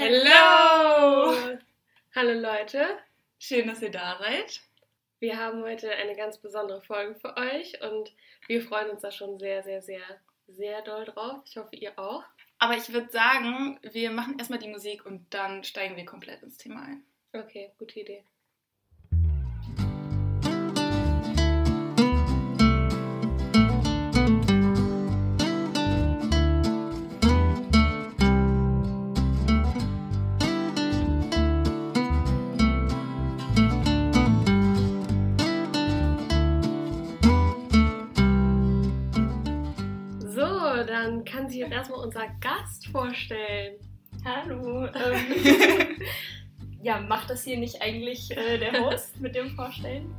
Hello! Hallo Leute, Schön, dass ihr da seid. wir haben heute eine ganz besondere Folge für euch und wir freuen uns da schon sehr, sehr, sehr, sehr doll drauf. Ich hoffe, ihr auch. Aber ich würde sagen, wir machen erstmal die Musik und dann steigen wir komplett ins Thema ein. Okay, gute Idee. Kann sich jetzt erstmal unser Gast vorstellen. Hallo. Ähm, ja, macht das hier nicht eigentlich äh, der Host mit dem Vorstellen?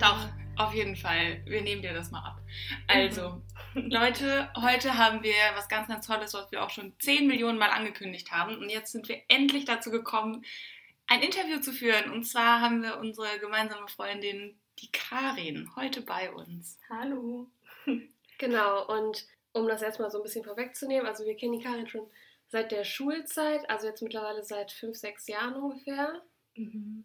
Doch, auf jeden Fall. Wir nehmen dir das mal ab. Also, Leute, heute haben wir was ganz, ganz Tolles, was wir auch schon 10 Millionen Mal angekündigt haben. Und jetzt sind wir endlich dazu gekommen, ein Interview zu führen. Und zwar haben wir unsere gemeinsame Freundin, die Karin, heute bei uns. Hallo. Genau, und um das erstmal so ein bisschen vorwegzunehmen, also wir kennen die Karin schon seit der Schulzeit, also jetzt mittlerweile seit fünf, sechs Jahren ungefähr.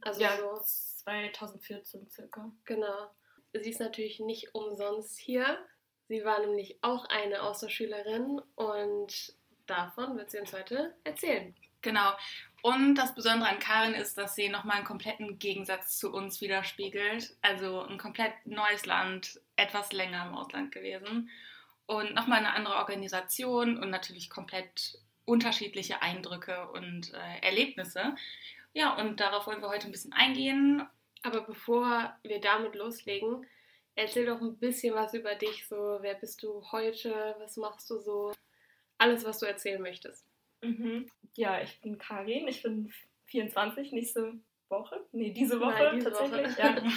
Also ja, so, 2014 circa. genau. Sie ist natürlich nicht umsonst hier. Sie war nämlich auch eine Austauschschülerin und davon wird sie uns heute erzählen. Genau. Und das Besondere an Karin ist, dass sie nochmal einen kompletten Gegensatz zu uns widerspiegelt. Also ein komplett neues Land, etwas länger im Ausland gewesen. Und nochmal eine andere Organisation und natürlich komplett unterschiedliche Eindrücke und äh, Erlebnisse. Ja, und darauf wollen wir heute ein bisschen eingehen. Aber bevor wir damit loslegen, erzähl doch ein bisschen was über dich. So, wer bist du heute? Was machst du so? Alles, was du erzählen möchtest. Mhm. Ja, ich bin Karin, ich bin 24, nächste Woche. Nee, diese Woche Nein, diese tatsächlich. Woche. Ja.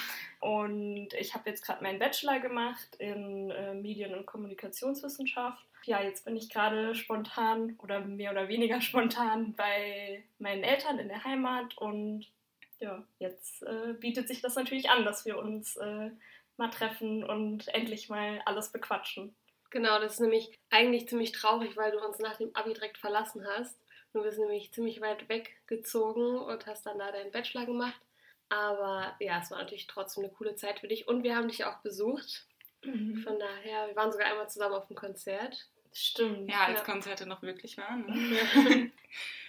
Und ich habe jetzt gerade meinen Bachelor gemacht in äh, Medien- und Kommunikationswissenschaft. Ja, jetzt bin ich gerade spontan oder mehr oder weniger spontan bei meinen Eltern in der Heimat und ja, jetzt äh, bietet sich das natürlich an, dass wir uns äh, mal treffen und endlich mal alles bequatschen. Genau, das ist nämlich eigentlich ziemlich traurig, weil du uns nach dem Abi direkt verlassen hast. Du bist nämlich ziemlich weit weggezogen und hast dann da deinen Bachelor gemacht. Aber ja, es war natürlich trotzdem eine coole Zeit für dich. Und wir haben dich auch besucht. Von daher, wir waren sogar einmal zusammen auf dem Konzert. Stimmt. Ja, als Ja. Konzerte noch möglich waren. Ne?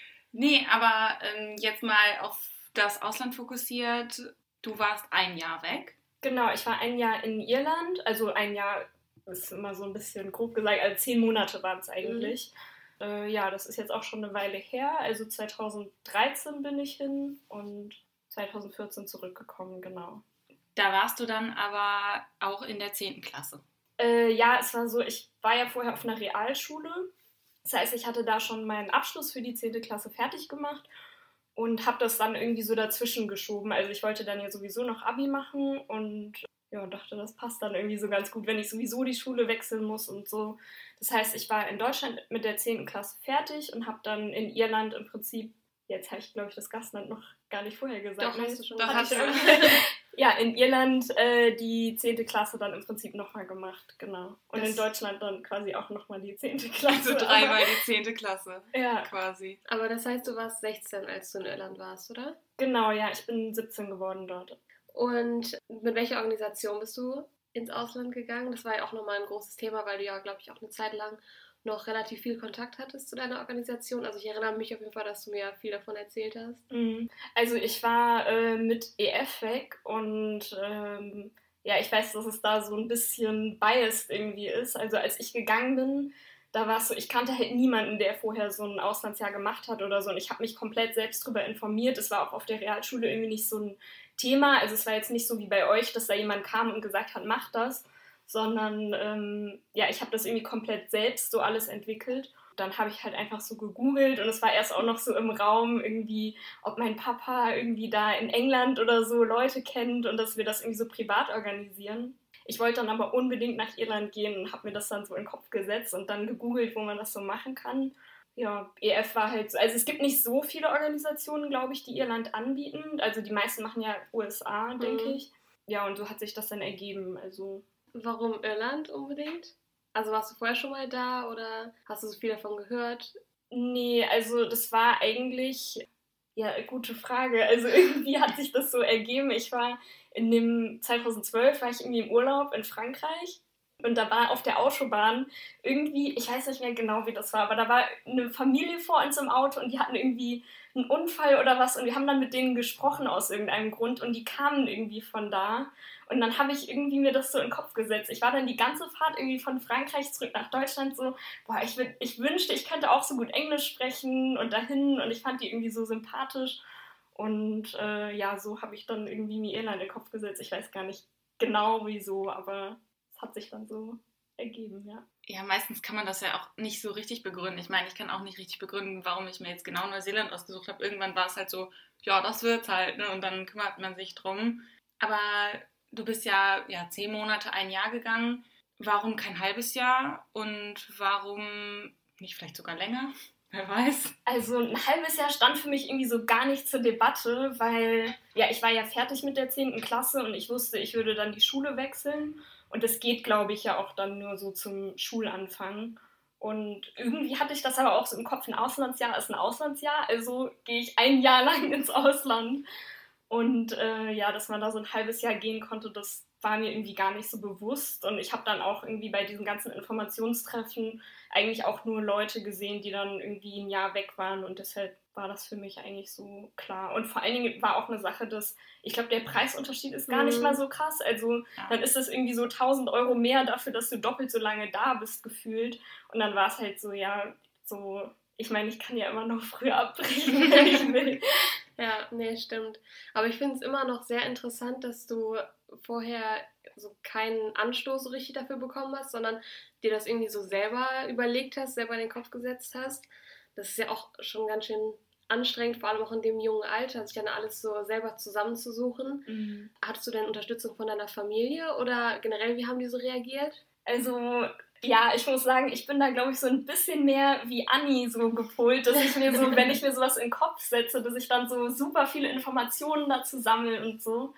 nee, aber ähm, jetzt mal auf das Ausland fokussiert. Du warst ein Jahr weg. Genau, ich war ein Jahr in Irland, also ein Jahr ist immer so ein bisschen grob gesagt, also zehn Monate waren es eigentlich. Äh, ja, das ist jetzt auch schon eine Weile her, also 2013 bin ich hin und 2014 zurückgekommen, genau. Da warst du dann aber auch in der 10. Klasse. Äh, ja, es war so, ich war ja vorher auf einer Realschule. Das heißt, ich hatte da schon meinen Abschluss für die 10. Klasse fertig gemacht und habe das dann irgendwie so dazwischen geschoben. Also ich wollte dann ja sowieso noch Abi machen und ja, dachte, das passt dann irgendwie so ganz gut, wenn ich sowieso die Schule wechseln muss und so. Das heißt, ich war in Deutschland mit der 10. Klasse fertig und habe dann in Irland im Prinzip, jetzt habe ich glaube ich das Gastland noch gar nicht vorher gesagt. Doch, hast du schon Doch, hast du. ja, in Irland äh, die 10. Klasse dann im Prinzip nochmal gemacht, genau. Und Das- in Deutschland dann quasi auch nochmal die 10. Klasse. Also dreimal die 10. Klasse Ja, quasi. Aber das heißt, du warst 16, als du in Irland warst, oder? genau, ja, ich bin 17 geworden dort. Und mit welcher Organisation bist du ins Ausland gegangen? Das war ja auch nochmal ein großes Thema, weil du ja, glaube ich, auch eine Zeit lang noch relativ viel Kontakt hattest zu deiner Organisation. Also ich erinnere mich auf jeden Fall, dass du mir viel davon erzählt hast. Mhm. Also ich war äh, mit EF weg und ähm, ja, ich weiß, dass es da so ein bisschen biased irgendwie ist. Also als ich gegangen bin, da war es so, ich kannte halt niemanden, der vorher so ein Auslandsjahr gemacht hat oder so. Und ich habe mich komplett selbst darüber informiert. Es war auch auf der Realschule irgendwie nicht so ein Thema. Also es war jetzt nicht so wie bei euch, dass da jemand kam und gesagt hat, mach das. Sondern ähm, ja, ich habe das irgendwie komplett selbst so alles entwickelt. Dann habe ich halt einfach so gegoogelt und es war erst auch noch so im Raum irgendwie, ob mein Papa irgendwie da in England oder so Leute kennt und dass wir das irgendwie so privat organisieren. Ich wollte dann aber unbedingt nach Irland gehen und habe mir das dann so in den Kopf gesetzt und dann gegoogelt, wo man das so machen kann. Ja, EF war halt so. Also es gibt nicht so viele Organisationen, glaube ich, die Irland anbieten. Also die meisten machen ja USA, denke Mhm. ich. Ja, und so hat sich das dann ergeben. Also Warum Irland unbedingt? Also warst du vorher schon mal da oder hast du so viel davon gehört? Nee, also das war eigentlich, ja, gute Frage. Also irgendwie hat sich das so ergeben. Ich war in dem 2012 war ich irgendwie im Urlaub in Frankreich und da war auf der Autobahn irgendwie, ich weiß nicht mehr genau, wie das war, aber da war eine Familie vor uns im Auto und die hatten irgendwie einen Unfall oder was und wir haben dann mit denen gesprochen aus irgendeinem Grund und die kamen irgendwie von da. Und dann habe ich irgendwie mir das so in den Kopf gesetzt. Ich war dann die ganze Fahrt irgendwie von Frankreich zurück nach Deutschland so, boah, ich, ich wünschte, ich könnte auch so gut Englisch sprechen und dahin und ich fand die irgendwie so sympathisch. Und äh, ja, so habe ich dann irgendwie mir Irland in den Kopf gesetzt. Ich weiß gar nicht genau wieso, aber es hat sich dann so ergeben, ja. Ja, meistens kann man das ja auch nicht so richtig begründen. Ich meine, ich kann auch nicht richtig begründen, warum ich mir jetzt genau Neuseeland ausgesucht habe. Irgendwann war es halt so, ja, das wird's halt, ne? Und dann kümmert man sich drum. Aber du bist ja, ja zehn Monate, ein Jahr gegangen. Warum kein halbes Jahr? Und warum nicht vielleicht sogar länger? Wer weiß. Also ein halbes Jahr stand für mich irgendwie so gar nicht zur Debatte, weil ja, ich war ja fertig mit der 10. Klasse und ich wusste, ich würde dann die Schule wechseln. Und das geht, glaube ich, ja auch dann nur so zum Schulanfang. Und irgendwie hatte ich das aber auch so im Kopf, ein Auslandsjahr ist ein Auslandsjahr, also gehe ich ein Jahr lang ins Ausland. Und äh, ja, dass man da so ein halbes Jahr gehen konnte, das war mir irgendwie gar nicht so bewusst. Und ich habe dann auch irgendwie bei diesen ganzen Informationstreffen eigentlich auch nur Leute gesehen, die dann irgendwie ein Jahr weg waren. Und deshalb war das für mich eigentlich so klar. Und vor allen Dingen war auch eine Sache, dass ich glaube, der Preisunterschied ist gar mhm. nicht mal so krass. Also ja. dann ist es irgendwie so 1000 Euro mehr dafür, dass du doppelt so lange da bist, gefühlt. Und dann war es halt so, ja, so, ich meine, ich kann ja immer noch früher abbrechen, wenn ich will. Ja, nee, stimmt. Aber ich finde es immer noch sehr interessant, dass du vorher so keinen Anstoß so richtig dafür bekommen hast, sondern dir das irgendwie so selber überlegt hast, selber in den Kopf gesetzt hast. Das ist ja auch schon ganz schön anstrengend, vor allem auch in dem jungen Alter, sich dann alles so selber zusammenzusuchen. Mhm. Hattest du denn Unterstützung von deiner Familie oder generell, wie haben die so reagiert? Also ja, ich muss sagen, ich bin da, glaube ich, so ein bisschen mehr wie Anni so gepolt, dass ich mir so, wenn ich mir sowas in den Kopf setze, dass ich dann so super viele Informationen dazu sammle und so.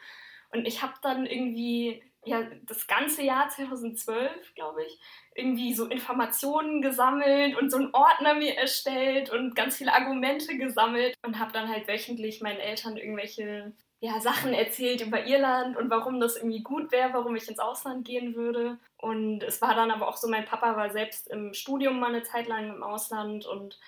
Und ich habe dann irgendwie, ja, das ganze Jahr 2012, glaube ich, irgendwie so Informationen gesammelt und so einen Ordner mir erstellt und ganz viele Argumente gesammelt und habe dann halt wöchentlich meinen Eltern irgendwelche ja, Sachen erzählt über Irland und warum das irgendwie gut wäre, warum ich ins Ausland gehen würde. Und es war dann aber auch so, mein Papa war selbst im Studium mal eine Zeit lang im Ausland und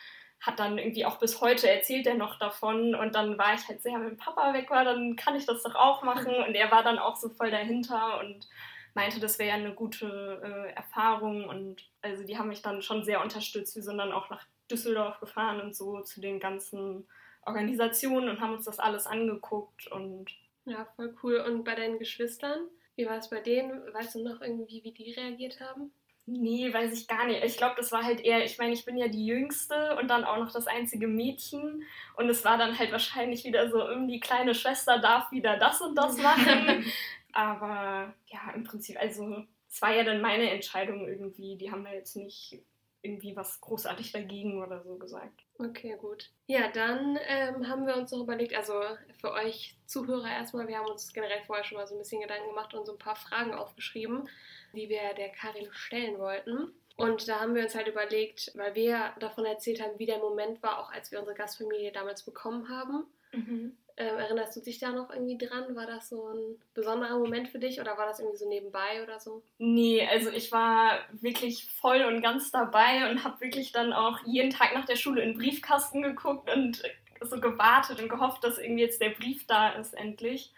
hat dann irgendwie auch bis heute erzählt er noch davon und dann war ich halt sehr, wenn Papa weg war, dann kann ich das doch auch machen und er war dann auch so voll dahinter und meinte, das wäre ja eine gute äh, Erfahrung und also die haben mich dann schon sehr unterstützt. Wir sind dann auch nach Düsseldorf gefahren und so zu den ganzen Organisationen und haben uns das alles angeguckt und ja, voll cool. Und bei deinen Geschwistern, wie war es bei denen? Weißt du noch irgendwie, wie die reagiert haben? Nee, weiß ich gar nicht. Ich glaube, das war halt eher, ich meine, ich bin ja die Jüngste und dann auch noch das einzige Mädchen. Und es war dann halt wahrscheinlich wieder so, die kleine Schwester darf wieder das und das machen. Aber ja, im Prinzip, also es war ja dann meine Entscheidung irgendwie. Die haben da jetzt nicht irgendwie was großartig dagegen oder so gesagt. Okay, gut. Ja, dann ähm, haben wir uns noch überlegt, also für euch Zuhörer erstmal, wir haben uns generell vorher schon mal so ein bisschen Gedanken gemacht und so ein paar Fragen aufgeschrieben, die wir der Karin stellen wollten. Und da haben wir uns halt überlegt, weil wir davon erzählt haben, wie der Moment war, auch als wir unsere Gastfamilie damals bekommen haben. Mhm. Ähm, erinnerst du dich da noch irgendwie dran? War das so ein besonderer Moment für dich oder war das irgendwie so nebenbei oder so? Nee, also ich war wirklich voll und ganz dabei und habe wirklich dann auch jeden Tag nach der Schule in den Briefkasten geguckt und so gewartet und gehofft, dass irgendwie jetzt der Brief da ist endlich.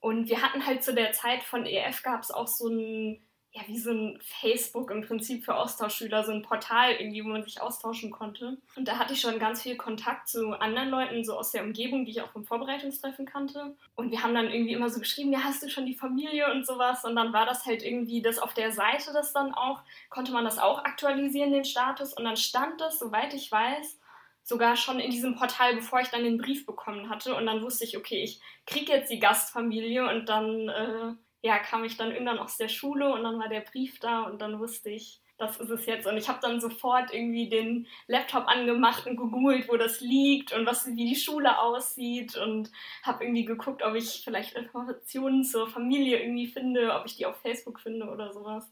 Und wir hatten halt zu der Zeit von EF gab es auch so ein ja, wie so ein Facebook im Prinzip für Austauschschüler, so ein Portal irgendwie, wo man sich austauschen konnte. Und da hatte ich schon ganz viel Kontakt zu anderen Leuten, so aus der Umgebung, die ich auch vom Vorbereitungstreffen kannte. Und wir haben dann irgendwie immer so geschrieben, ja, hast du schon die Familie und sowas. Und dann war das halt irgendwie, das auf der Seite das dann auch, konnte man das auch aktualisieren, den Status. Und dann stand das, soweit ich weiß, sogar schon in diesem Portal, bevor ich dann den Brief bekommen hatte. Und dann wusste ich, okay, ich kriege jetzt die Gastfamilie und dann... Äh, ja, kam ich dann irgendwann aus der Schule und dann war der Brief da und dann wusste ich, das ist es jetzt. Und ich habe dann sofort irgendwie den Laptop angemacht und gegoogelt, wo das liegt und was, wie die Schule aussieht und habe irgendwie geguckt, ob ich vielleicht Informationen zur Familie irgendwie finde, ob ich die auf Facebook finde oder sowas.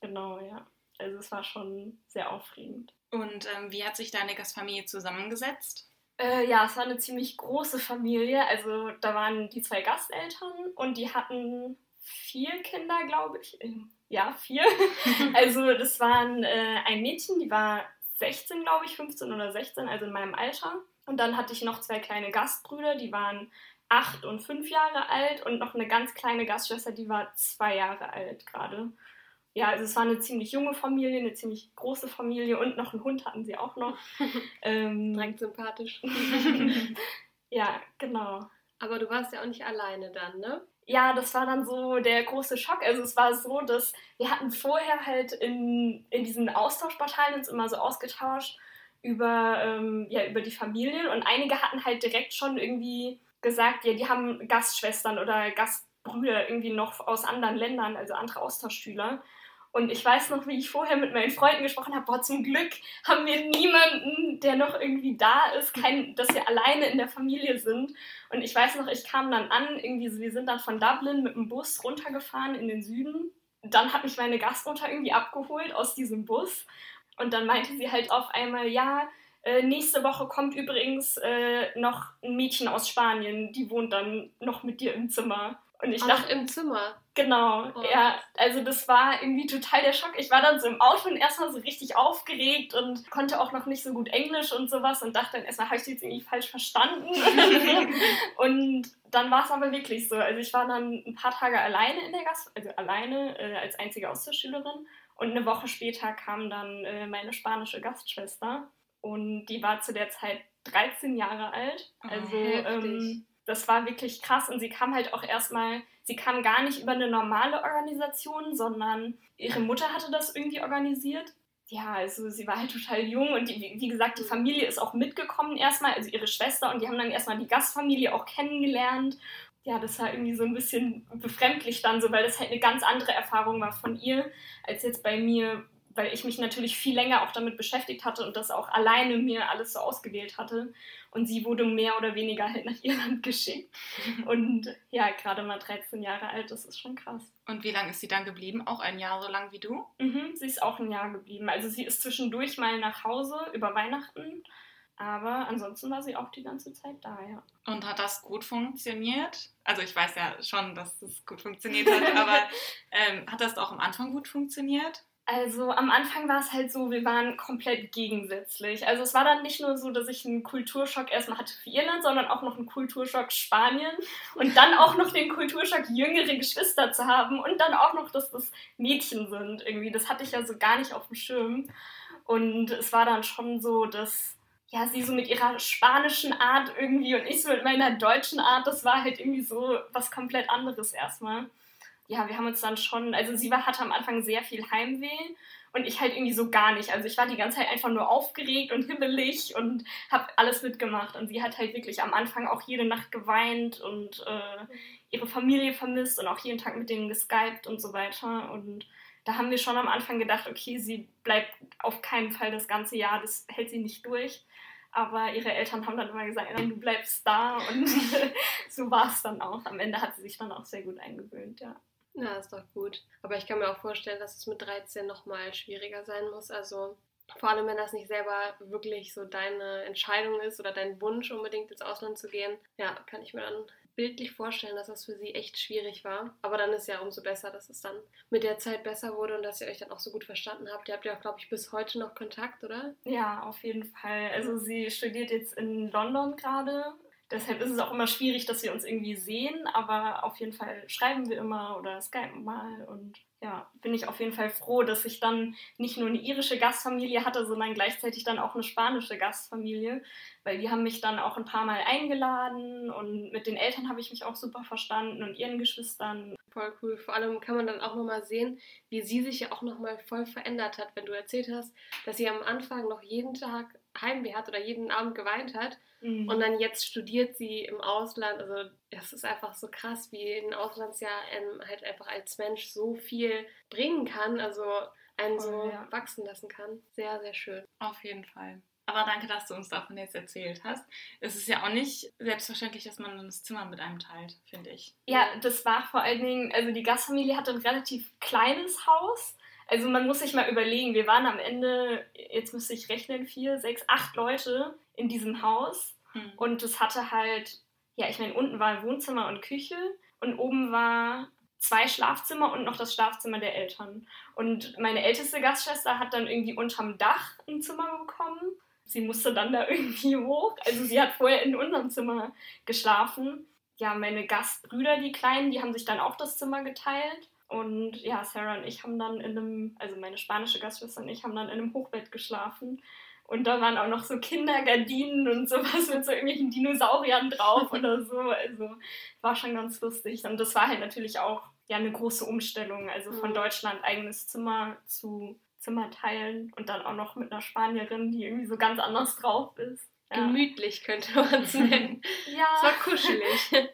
Genau, ja. Also es war schon sehr aufregend. Und ähm, wie hat sich deine Gastfamilie zusammengesetzt? Äh, ja, es war eine ziemlich große Familie. Also da waren die zwei Gasteltern und die hatten vier Kinder, glaube ich. Ähm, ja, vier. also das waren äh, ein Mädchen, die war 16, glaube ich, 15 oder 16, also in meinem Alter. Und dann hatte ich noch zwei kleine Gastbrüder, die waren acht und fünf Jahre alt und noch eine ganz kleine Gastschwester, die war zwei Jahre alt gerade ja, also es war eine ziemlich junge Familie, eine ziemlich große Familie und noch einen Hund hatten sie auch noch. ähm, Direkt sympathisch. ja, genau. Aber du warst ja auch nicht alleine dann, ne? Ja, das war dann so der große Schock. Also es war so, dass wir hatten vorher halt in, in diesen Austauschportalen uns immer so ausgetauscht über, ähm, ja, über die Familien und einige hatten halt direkt schon irgendwie gesagt, ja, die haben Gastschwestern oder Gastbrüder irgendwie noch aus anderen Ländern, also andere Austauschschüler. Und ich weiß noch, wie ich vorher mit meinen Freunden gesprochen habe, boah, zum Glück haben wir niemanden, der noch irgendwie da ist, kein, dass wir alleine in der Familie sind. Und ich weiß noch, ich kam dann an, irgendwie, wir sind dann von Dublin mit dem Bus runtergefahren in den Süden. Dann hat mich meine Gastmutter irgendwie abgeholt aus diesem Bus. Und dann meinte sie halt auf einmal, ja, äh, nächste Woche kommt übrigens äh, noch ein Mädchen aus Spanien, die wohnt dann noch mit dir im Zimmer. Und ich dachte im Zimmer. Genau, oh. ja, also das war irgendwie total der Schock. Ich war dann so im Auto und erstmal so richtig aufgeregt und konnte auch noch nicht so gut Englisch und sowas und dachte dann erstmal, habe ich sie jetzt irgendwie falsch verstanden? und dann war es aber wirklich so. Also ich war dann ein paar Tage alleine in der Gast, also alleine äh, als einzige Austauschschülerin und eine Woche später kam dann äh, meine spanische Gastschwester und die war zu der Zeit 13 Jahre alt. Oh, also oh, ähm, das war wirklich krass und sie kam halt auch erstmal, sie kam gar nicht über eine normale Organisation, sondern ihre Mutter hatte das irgendwie organisiert. Ja, also sie war halt total jung und die, wie gesagt, die Familie ist auch mitgekommen erstmal, also ihre Schwester und die haben dann erstmal die Gastfamilie auch kennengelernt. Ja, das war irgendwie so ein bisschen befremdlich dann so, weil das halt eine ganz andere Erfahrung war von ihr, als jetzt bei mir, weil ich mich natürlich viel länger auch damit beschäftigt hatte und das auch alleine mir alles so ausgewählt hatte. Und sie wurde mehr oder weniger halt nach Irland geschickt. Und ja, gerade mal 13 Jahre alt, das ist schon krass. Und wie lange ist sie dann geblieben? Auch ein Jahr so lang wie du? Mhm, sie ist auch ein Jahr geblieben. Also sie ist zwischendurch mal nach Hause über Weihnachten. Aber ansonsten war sie auch die ganze Zeit da, ja. Und hat das gut funktioniert? Also ich weiß ja schon, dass es gut funktioniert hat, aber ähm, hat das auch am Anfang gut funktioniert? Also am Anfang war es halt so, wir waren komplett gegensätzlich. Also es war dann nicht nur so, dass ich einen Kulturschock erstmal hatte für Irland, sondern auch noch einen Kulturschock Spanien und dann auch noch den Kulturschock, jüngere Geschwister zu haben und dann auch noch, dass das Mädchen sind irgendwie. Das hatte ich ja so gar nicht auf dem Schirm. Und es war dann schon so, dass ja, sie so mit ihrer spanischen Art irgendwie und ich so mit meiner deutschen Art, das war halt irgendwie so was komplett anderes erstmal ja, wir haben uns dann schon, also sie war, hatte am Anfang sehr viel Heimweh und ich halt irgendwie so gar nicht. Also ich war die ganze Zeit einfach nur aufgeregt und himmelig und habe alles mitgemacht. Und sie hat halt wirklich am Anfang auch jede Nacht geweint und äh, ihre Familie vermisst und auch jeden Tag mit denen geskypt und so weiter. Und da haben wir schon am Anfang gedacht, okay, sie bleibt auf keinen Fall das ganze Jahr, das hält sie nicht durch. Aber ihre Eltern haben dann immer gesagt, du bleibst da. Und so war es dann auch. Am Ende hat sie sich dann auch sehr gut eingewöhnt, ja. Ja, ist doch gut. Aber ich kann mir auch vorstellen, dass es mit 13 nochmal schwieriger sein muss. Also vor allem, wenn das nicht selber wirklich so deine Entscheidung ist oder dein Wunsch, unbedingt ins Ausland zu gehen. Ja, kann ich mir dann bildlich vorstellen, dass das für sie echt schwierig war. Aber dann ist ja umso besser, dass es dann mit der Zeit besser wurde und dass ihr euch dann auch so gut verstanden habt. Ihr habt ja auch, glaube ich, bis heute noch Kontakt, oder? Ja, auf jeden Fall. Also sie studiert jetzt in London gerade Deshalb ist es auch immer schwierig, dass wir uns irgendwie sehen, aber auf jeden Fall schreiben wir immer oder skypen mal und ja, bin ich auf jeden Fall froh, dass ich dann nicht nur eine irische Gastfamilie hatte, sondern gleichzeitig dann auch eine spanische Gastfamilie, weil die haben mich dann auch ein paar Mal eingeladen und mit den Eltern habe ich mich auch super verstanden und ihren Geschwistern. Voll cool. Vor allem kann man dann auch nochmal sehen, wie sie sich ja auch nochmal voll verändert hat, wenn du erzählt hast, dass sie am Anfang noch jeden Tag Heimweh hat oder jeden Abend geweint hat Mhm. Und dann jetzt studiert sie im Ausland. Also es ist einfach so krass, wie ein Auslandsjahr einem halt einfach als Mensch so viel bringen kann. Also einen oh, so ja. wachsen lassen kann. Sehr, sehr schön. Auf jeden Fall. Aber danke, dass du uns davon jetzt erzählt hast. Es ist ja auch nicht selbstverständlich, dass man das Zimmer mit einem teilt, finde ich. Ja, das war vor allen Dingen, also die Gastfamilie hatte ein relativ kleines Haus Also man muss sich mal überlegen, wir waren am Ende, jetzt müsste ich rechnen, vier, sechs, acht Leute in diesem Haus. Hm. Und es hatte halt, ja, ich meine, unten war Wohnzimmer und Küche und oben war zwei Schlafzimmer und noch das Schlafzimmer der Eltern. Und meine älteste Gastschwester hat dann irgendwie unterm Dach ein Zimmer bekommen. Sie musste dann da irgendwie hoch. Also sie hat vorher in unserem Zimmer geschlafen. Ja, meine Gastbrüder, die Kleinen, die haben sich dann auch das Zimmer geteilt. Und ja, Sarah und ich haben dann in einem, also meine spanische Gastschwester und ich haben dann in einem Hochbett geschlafen. Und da waren auch noch so Kindergardinen und sowas mit so irgendwelchen Dinosauriern drauf oder so. Also war schon ganz lustig. Und das war halt natürlich auch ja eine große Umstellung. Also von mhm. Deutschland eigenes Zimmer zu Zimmer teilen und dann auch noch mit einer Spanierin, die irgendwie so ganz anders drauf ist. Ja. Gemütlich könnte man es nennen. ja. Es war kuschelig.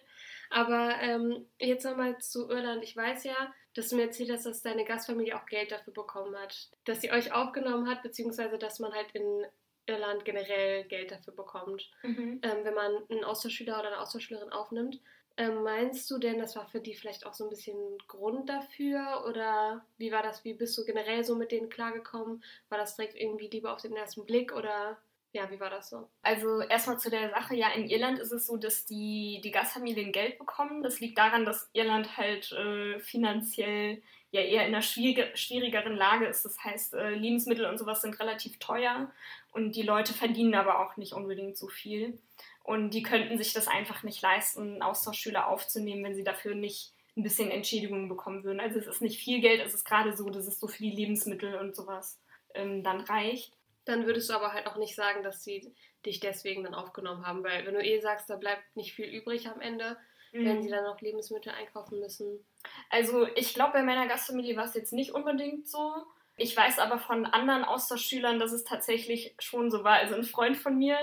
Aber ähm, jetzt nochmal zu Irland. Ich weiß ja, dass du mir erzählt hast, dass deine Gastfamilie auch Geld dafür bekommen hat. Dass sie euch aufgenommen hat, beziehungsweise dass man halt in Irland generell Geld dafür bekommt, mhm. ähm, wenn man einen Austauschschüler oder eine Austauschschülerin aufnimmt. Ähm, meinst du denn, das war für die vielleicht auch so ein bisschen Grund dafür? Oder wie war das? Wie bist du generell so mit denen klargekommen? War das direkt irgendwie Liebe auf den ersten Blick oder ja, wie war das so? Also erstmal zu der Sache, ja, in Irland ist es so, dass die, die Gastfamilien Geld bekommen. Das liegt daran, dass Irland halt äh, finanziell ja eher in einer schwierige, schwierigeren Lage ist. Das heißt, äh, Lebensmittel und sowas sind relativ teuer und die Leute verdienen aber auch nicht unbedingt so viel. Und die könnten sich das einfach nicht leisten, Austauschschüler aufzunehmen, wenn sie dafür nicht ein bisschen Entschädigung bekommen würden. Also es ist nicht viel Geld, es ist gerade so, dass es so für die Lebensmittel und sowas ähm, dann reicht. Dann würdest du aber halt auch nicht sagen, dass sie dich deswegen dann aufgenommen haben, weil wenn du eh sagst, da bleibt nicht viel übrig am Ende, mhm. wenn sie dann noch Lebensmittel einkaufen müssen. Also ich glaube, bei meiner Gastfamilie war es jetzt nicht unbedingt so. Ich weiß aber von anderen Austauschschülern, dass es tatsächlich schon so war. Also ein Freund von mir,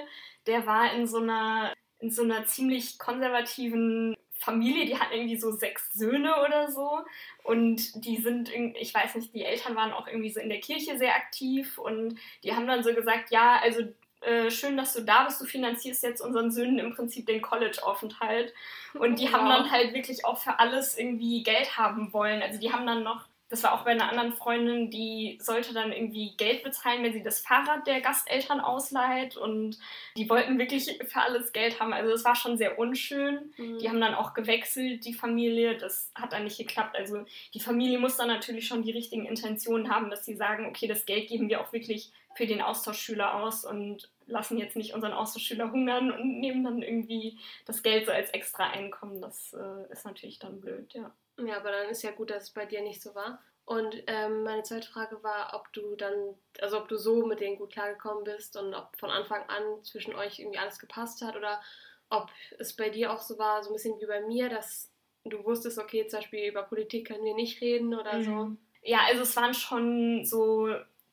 der war in so einer, in so einer ziemlich konservativen Familie, die hat irgendwie so sechs Söhne oder so. Und die sind, ich weiß nicht, die Eltern waren auch irgendwie so in der Kirche sehr aktiv und die haben dann so gesagt, ja, also äh, schön, dass du da bist, du finanzierst jetzt unseren Söhnen im Prinzip den College-Aufenthalt. Und die wow. haben dann halt wirklich auch für alles irgendwie Geld haben wollen, also die haben dann noch das war auch bei einer anderen Freundin, die sollte dann irgendwie Geld bezahlen, wenn sie das Fahrrad der Gasteltern ausleiht. Und die wollten wirklich für alles Geld haben. Also das war schon sehr unschön. Mhm. Die haben dann auch gewechselt, die Familie. Das hat dann nicht geklappt. Also die Familie muss dann natürlich schon die richtigen Intentionen haben, dass sie sagen, okay, das Geld geben wir auch wirklich für den Austauschschüler aus und lassen jetzt nicht unseren Austauschschüler hungern und nehmen dann irgendwie das Geld so als extra Einkommen. Das äh, ist natürlich dann blöd, ja. Ja, aber dann ist ja gut, dass es bei dir nicht so war. Und ähm, meine zweite Frage war, ob du dann, also ob du so mit denen gut klargekommen bist und ob von Anfang an zwischen euch irgendwie alles gepasst hat oder ob es bei dir auch so war, so ein bisschen wie bei mir, dass du wusstest, okay, zum Beispiel über Politik können wir nicht reden oder mhm. so. Ja, also es waren schon so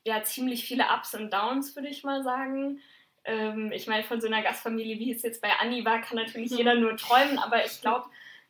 ja ziemlich viele Ups und Downs, würde ich mal sagen. Ähm, ich meine, von so einer Gastfamilie, wie es jetzt bei Anni war, kann natürlich mhm. jeder nur träumen, aber ich glaube,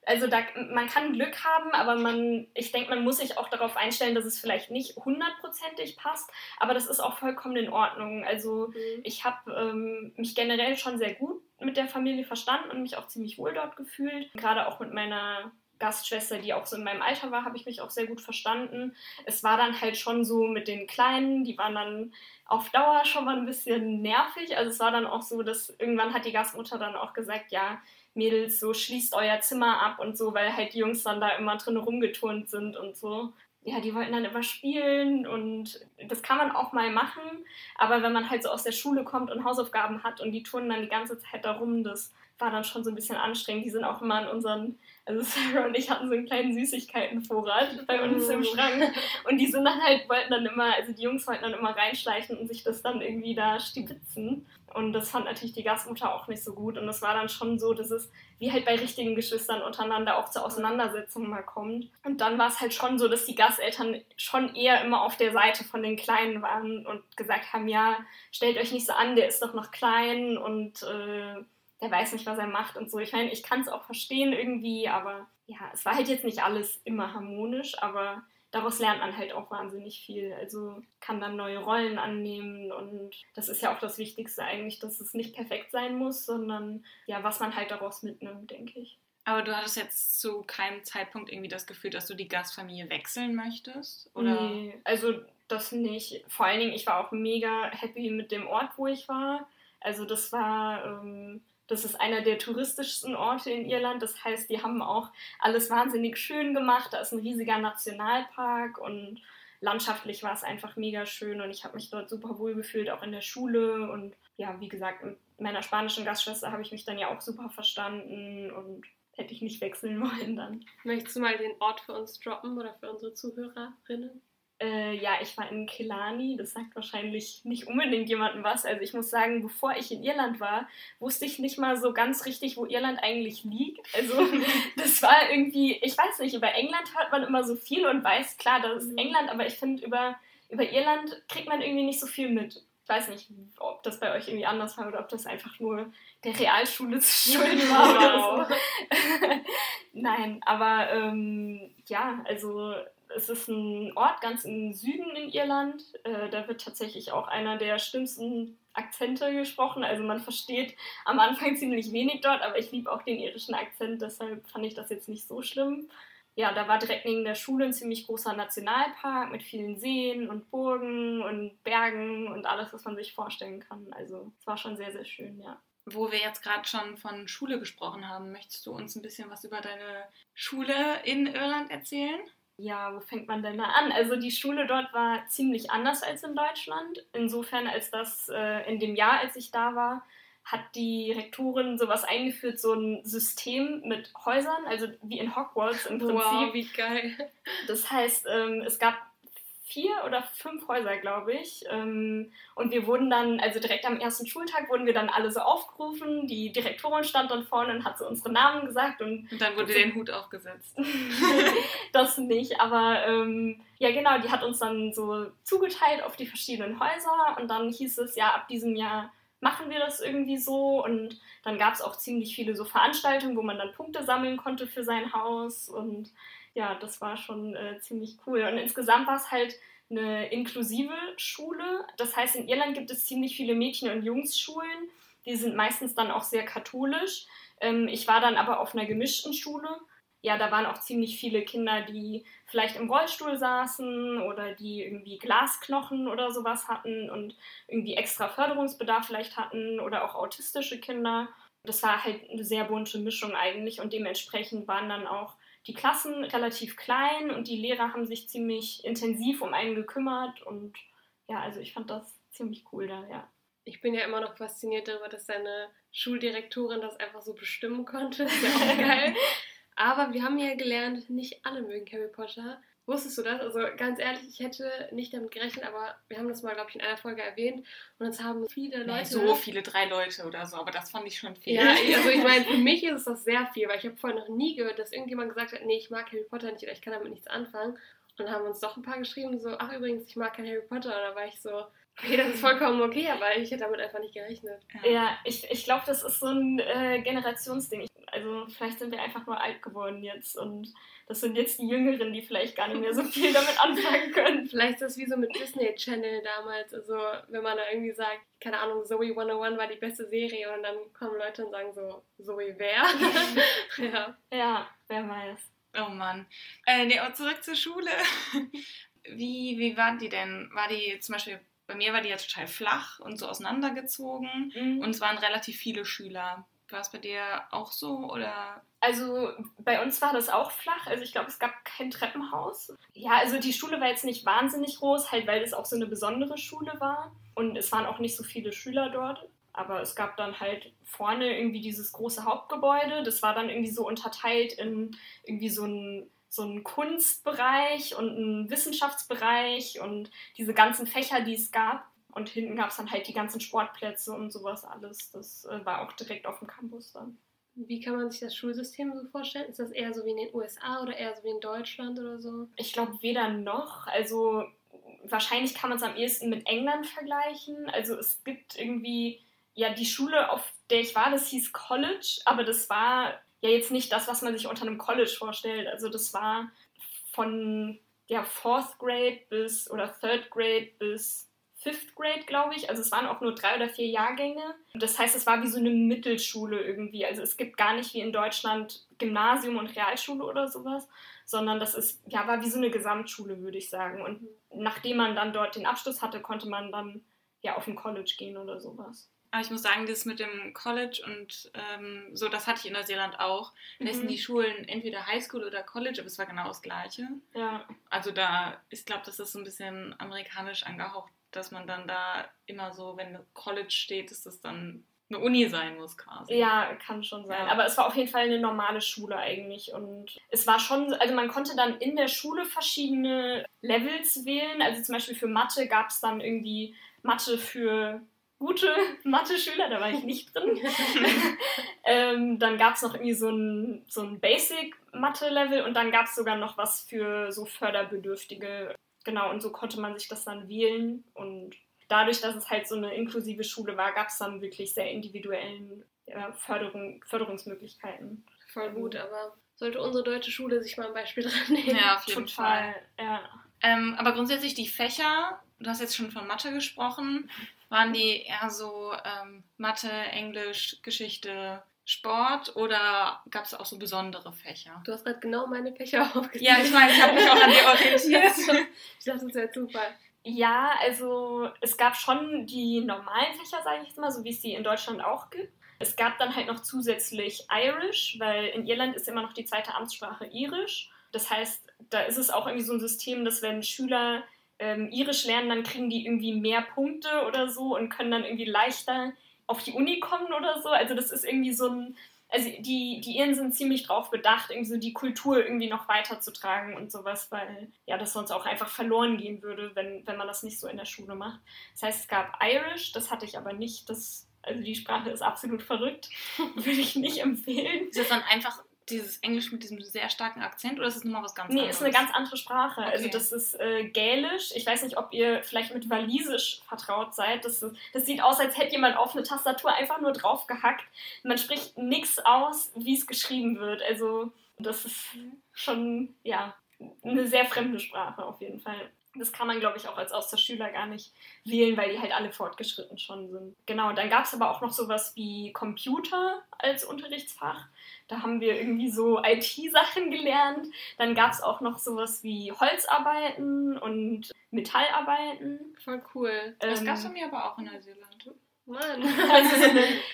also da, man kann Glück haben, aber man, ich denke, man muss sich auch darauf einstellen, dass es vielleicht nicht hundertprozentig passt, aber das ist auch vollkommen in Ordnung. Also mhm. ich habe ähm, mich generell schon sehr gut mit der Familie verstanden und mich auch ziemlich wohl dort gefühlt. Gerade auch mit meiner Gastschwester, die auch so in meinem Alter war, habe ich mich auch sehr gut verstanden. Es war dann halt schon so mit den Kleinen, die waren dann auf Dauer schon mal ein bisschen nervig. Also es war dann auch so, dass irgendwann hat die Gastmutter dann auch gesagt, ja, Mädels, so schließt euer Zimmer ab und so, weil halt die Jungs dann da immer drin rumgeturnt sind und so. Ja, die wollten dann immer spielen und das kann man auch mal machen, aber wenn man halt so aus der Schule kommt und Hausaufgaben hat und die turnen dann die ganze Zeit da rum, das war dann schon so ein bisschen anstrengend. Die sind auch immer an unseren, also Sarah und ich hatten so einen kleinen Süßigkeitenvorrat bei uns im. Schrank und die sind dann halt, wollten dann immer, also die Jungs wollten dann immer reinschleichen und sich das dann irgendwie da stibitzen. Und das fand natürlich die Gastmutter auch nicht so gut. Und das war dann schon so, dass es wie halt bei richtigen Geschwistern untereinander auch zur Auseinandersetzung mal kommt. Und dann war es halt schon so, dass die Gasteltern schon eher immer auf der Seite von den Kleinen waren und gesagt haben, ja, stellt euch nicht so an, der ist doch noch klein und äh, der weiß nicht, was er macht und so. Ich meine, ich kann es auch verstehen irgendwie, aber ja, es war halt jetzt nicht alles immer harmonisch, aber daraus lernt man halt auch wahnsinnig viel. Also kann dann neue Rollen annehmen und das ist ja auch das Wichtigste eigentlich, dass es nicht perfekt sein muss, sondern ja, was man halt daraus mitnimmt, denke ich. Aber du hattest jetzt zu keinem Zeitpunkt irgendwie das Gefühl, dass du die Gastfamilie wechseln möchtest? Oder? Nee, also das nicht. Vor allen Dingen, ich war auch mega happy mit dem Ort, wo ich war. Also das war, ähm, das ist einer der touristischsten Orte in Irland. Das heißt, die haben auch alles wahnsinnig schön gemacht. Da ist ein riesiger Nationalpark und landschaftlich war es einfach mega schön und ich habe mich dort super wohl gefühlt, auch in der Schule. Und ja, wie gesagt, mit meiner spanischen Gastschwester habe ich mich dann ja auch super verstanden und hätte ich nicht wechseln wollen dann. Möchtest du mal den Ort für uns droppen oder für unsere Zuhörerinnen? Äh, ja, ich war in Killarney. Das sagt wahrscheinlich nicht unbedingt jemandem was. Also ich muss sagen, bevor ich in Irland war, wusste ich nicht mal so ganz richtig, wo Irland eigentlich liegt. Also das war irgendwie, ich weiß nicht, über England hört man immer so viel und weiß, klar, das ist mhm. England, aber ich finde, über, über Irland kriegt man irgendwie nicht so viel mit. Ich weiß nicht, ob das bei euch irgendwie anders war oder ob das einfach nur der Realschule zu schulden war oder so. Nein, aber ähm, ja, also es ist ein Ort ganz im Süden in Irland. Äh, da wird tatsächlich auch einer der schlimmsten Akzente gesprochen. Also man versteht am Anfang ziemlich wenig dort, aber ich liebe auch den irischen Akzent, deshalb fand ich das jetzt nicht so schlimm. Ja, da war direkt neben der Schule ein ziemlich großer Nationalpark mit vielen Seen und Burgen und Bergen und alles, was man sich vorstellen kann. Also es war schon sehr, sehr schön, ja. Wo wir jetzt gerade schon von Schule gesprochen haben, möchtest du uns ein bisschen was über deine Schule in Irland erzählen? Ja, wo fängt man denn da an? Also die Schule dort war ziemlich anders als in Deutschland. Insofern, als das äh, in dem Jahr, als ich da war, hat die Rektorin sowas eingeführt, so ein System mit Häusern, also wie in Hogwarts im Prinzip. Wow, wie geil. Das heißt, ähm, es gab vier oder fünf Häuser, glaube ich. Ähm, und wir wurden dann, also direkt am ersten Schultag wurden wir dann alle so aufgerufen. Die Direktorin stand dann vorne und hat so unsere Namen gesagt. Und, und dann wurde den Hut aufgesetzt. das nicht, aber ähm, ja genau, die hat uns dann so zugeteilt auf die verschiedenen Häuser und dann hieß es ja, ab diesem Jahr machen wir das irgendwie so und dann gab es auch ziemlich viele so Veranstaltungen, wo man dann Punkte sammeln konnte für sein Haus und ja, das war schon äh, ziemlich cool. Und insgesamt war es halt eine inklusive Schule. Das heißt, in Irland gibt es ziemlich viele Mädchen- und Jungsschulen. Die sind meistens dann auch sehr katholisch. Ähm, ich war dann aber auf einer gemischten Schule. Ja, da waren auch ziemlich viele Kinder, die vielleicht im Rollstuhl saßen oder die irgendwie Glasknochen oder sowas hatten und irgendwie extra Förderungsbedarf vielleicht hatten oder auch autistische Kinder. Das war halt eine sehr bunte Mischung eigentlich und dementsprechend waren dann auch die Klassen relativ klein und die Lehrer haben sich ziemlich intensiv um einen gekümmert und ja, also ich fand das ziemlich cool da, ja. Ich bin ja immer noch fasziniert darüber, dass deine Schuldirektorin das einfach so bestimmen konnte. Das ist ja auch geil. Aber wir haben ja gelernt, nicht alle mögen Harry Potter. Wusstest du das? Also ganz ehrlich, ich hätte nicht damit gerechnet, aber wir haben das mal, glaube ich, in einer Folge erwähnt und uns haben viele Leute. Ja, so viele, drei Leute oder so, aber das fand ich schon viel. Ja, also ich meine, für mich ist das sehr viel, weil ich habe vorher noch nie gehört, dass irgendjemand gesagt hat, nee, ich mag Harry Potter nicht oder ich kann damit nichts anfangen. Und dann haben uns doch ein paar geschrieben, so, ach übrigens, ich mag kein Harry Potter. Und da war ich so, okay, das ist vollkommen okay, aber ich hätte damit einfach nicht gerechnet. Ja, ja ich, ich glaube, das ist so ein äh, Generationsding. Also vielleicht sind wir einfach nur alt geworden jetzt und das sind jetzt die Jüngeren, die vielleicht gar nicht mehr so viel damit anfangen können. Vielleicht ist das wie so mit Disney Channel damals. Also, wenn man da irgendwie sagt, keine Ahnung, Zoe 101 war die beste Serie und dann kommen Leute und sagen so, Zoe wer? ja. ja, wer weiß. Oh Mann. Äh, nee, zurück zur Schule. Wie, wie war die denn? War die zum Beispiel, bei mir war die ja total flach und so auseinandergezogen mhm. und es waren relativ viele Schüler. War es bei dir auch so oder? Also bei uns war das auch flach. Also ich glaube, es gab kein Treppenhaus. Ja, also die Schule war jetzt nicht wahnsinnig groß, halt weil es auch so eine besondere Schule war. Und es waren auch nicht so viele Schüler dort. Aber es gab dann halt vorne irgendwie dieses große Hauptgebäude. Das war dann irgendwie so unterteilt in irgendwie so ein so einen Kunstbereich und einen Wissenschaftsbereich und diese ganzen Fächer, die es gab. Und hinten gab es dann halt die ganzen Sportplätze und sowas alles. Das äh, war auch direkt auf dem Campus dann. Wie kann man sich das Schulsystem so vorstellen? Ist das eher so wie in den USA oder eher so wie in Deutschland oder so? Ich glaube weder noch. Also wahrscheinlich kann man es am ehesten mit England vergleichen. Also es gibt irgendwie, ja, die Schule, auf der ich war, das hieß College, aber das war ja jetzt nicht das, was man sich unter einem College vorstellt. Also das war von ja, Fourth Grade bis oder Third Grade bis Fifth Grade, glaube ich. Also es waren auch nur drei oder vier Jahrgänge. Das heißt, es war wie so eine Mittelschule irgendwie. Also es gibt gar nicht wie in Deutschland Gymnasium und Realschule oder sowas, sondern das ist, ja, war wie so eine Gesamtschule, würde ich sagen. Und nachdem man dann dort den Abschluss hatte, konnte man dann ja auf ein College gehen oder sowas. Aber ich muss sagen, das mit dem College und ähm, so, das hatte ich in Neuseeland auch. Da mhm. sind die Schulen entweder Highschool oder College, aber es war genau das Gleiche. Ja. Also da, ich glaube, das ist so ein bisschen amerikanisch angehaucht, dass man dann da immer so, wenn College steht, dass das dann eine Uni sein muss quasi. Ja, kann schon sein. Ja. Aber es war auf jeden Fall eine normale Schule eigentlich. Und es war schon, also man konnte dann in der Schule verschiedene Levels wählen. Also zum Beispiel für Mathe gab es dann irgendwie Mathe für gute Mathe-Schüler, da war ich nicht drin. ähm, dann gab es noch irgendwie so ein, so ein Basic-Mathe-Level und dann gab es sogar noch was für so Förderbedürftige. Genau, und so konnte man sich das dann wählen und dadurch, dass es halt so eine inklusive Schule war, gab es dann wirklich sehr individuellen ja, Förderung, Förderungsmöglichkeiten. Voll gut, aber sollte unsere deutsche Schule sich mal ein Beispiel dran nehmen. Ja, auf jeden Total, Fall. Ja. Ähm, aber grundsätzlich die Fächer, du hast jetzt schon von Mathe gesprochen, waren die eher so ähm, Mathe, Englisch, Geschichte, Sport oder gab es auch so besondere Fächer? Du hast gerade genau meine Fächer aufgeschrieben. Ja, ich meine, ich habe mich auch an dir orientiert. ich dachte, das wäre Zufall. Ja, also es gab schon die normalen Fächer, sage ich jetzt mal, so wie es die in Deutschland auch gibt. Es gab dann halt noch zusätzlich Irish, weil in Irland ist immer noch die zweite Amtssprache Irisch. Das heißt, da ist es auch irgendwie so ein System, dass wenn Schüler ähm, Irisch lernen, dann kriegen die irgendwie mehr Punkte oder so und können dann irgendwie leichter auf die Uni kommen oder so. Also das ist irgendwie so ein, also die, die Iren sind ziemlich drauf bedacht, irgendwie so die Kultur irgendwie noch weiterzutragen und sowas, weil ja das sonst auch einfach verloren gehen würde, wenn, wenn man das nicht so in der Schule macht. Das heißt, es gab Irish, das hatte ich aber nicht, das also die Sprache ist absolut verrückt. Würde ich nicht empfehlen. Ist das dann einfach dieses Englisch mit diesem sehr starken Akzent oder ist es nochmal was ganz nee, anderes? Nee, ist eine ganz andere Sprache. Also okay. Also das ist äh, Gälisch. Ich weiß nicht, ob ihr vielleicht mit Walisisch vertraut seid. Das, das sieht aus, als hätte jemand auf eine Tastatur einfach nur drauf gehackt. Man spricht nichts aus, wie es geschrieben wird. Also das ist schon, ja, eine sehr fremde Sprache auf jeden Fall. Das kann man, glaube ich, auch als Austauschschüler gar nicht wählen, weil die halt alle fortgeschritten schon sind. Genau, dann gab es aber auch noch sowas wie Computer als Unterrichtsfach. Da haben wir irgendwie so IT-Sachen gelernt. Dann gab es auch noch sowas wie Holzarbeiten und Metallarbeiten. Voll cool. Das ähm, gab es bei mir aber auch in Neuseeland. Mann. Also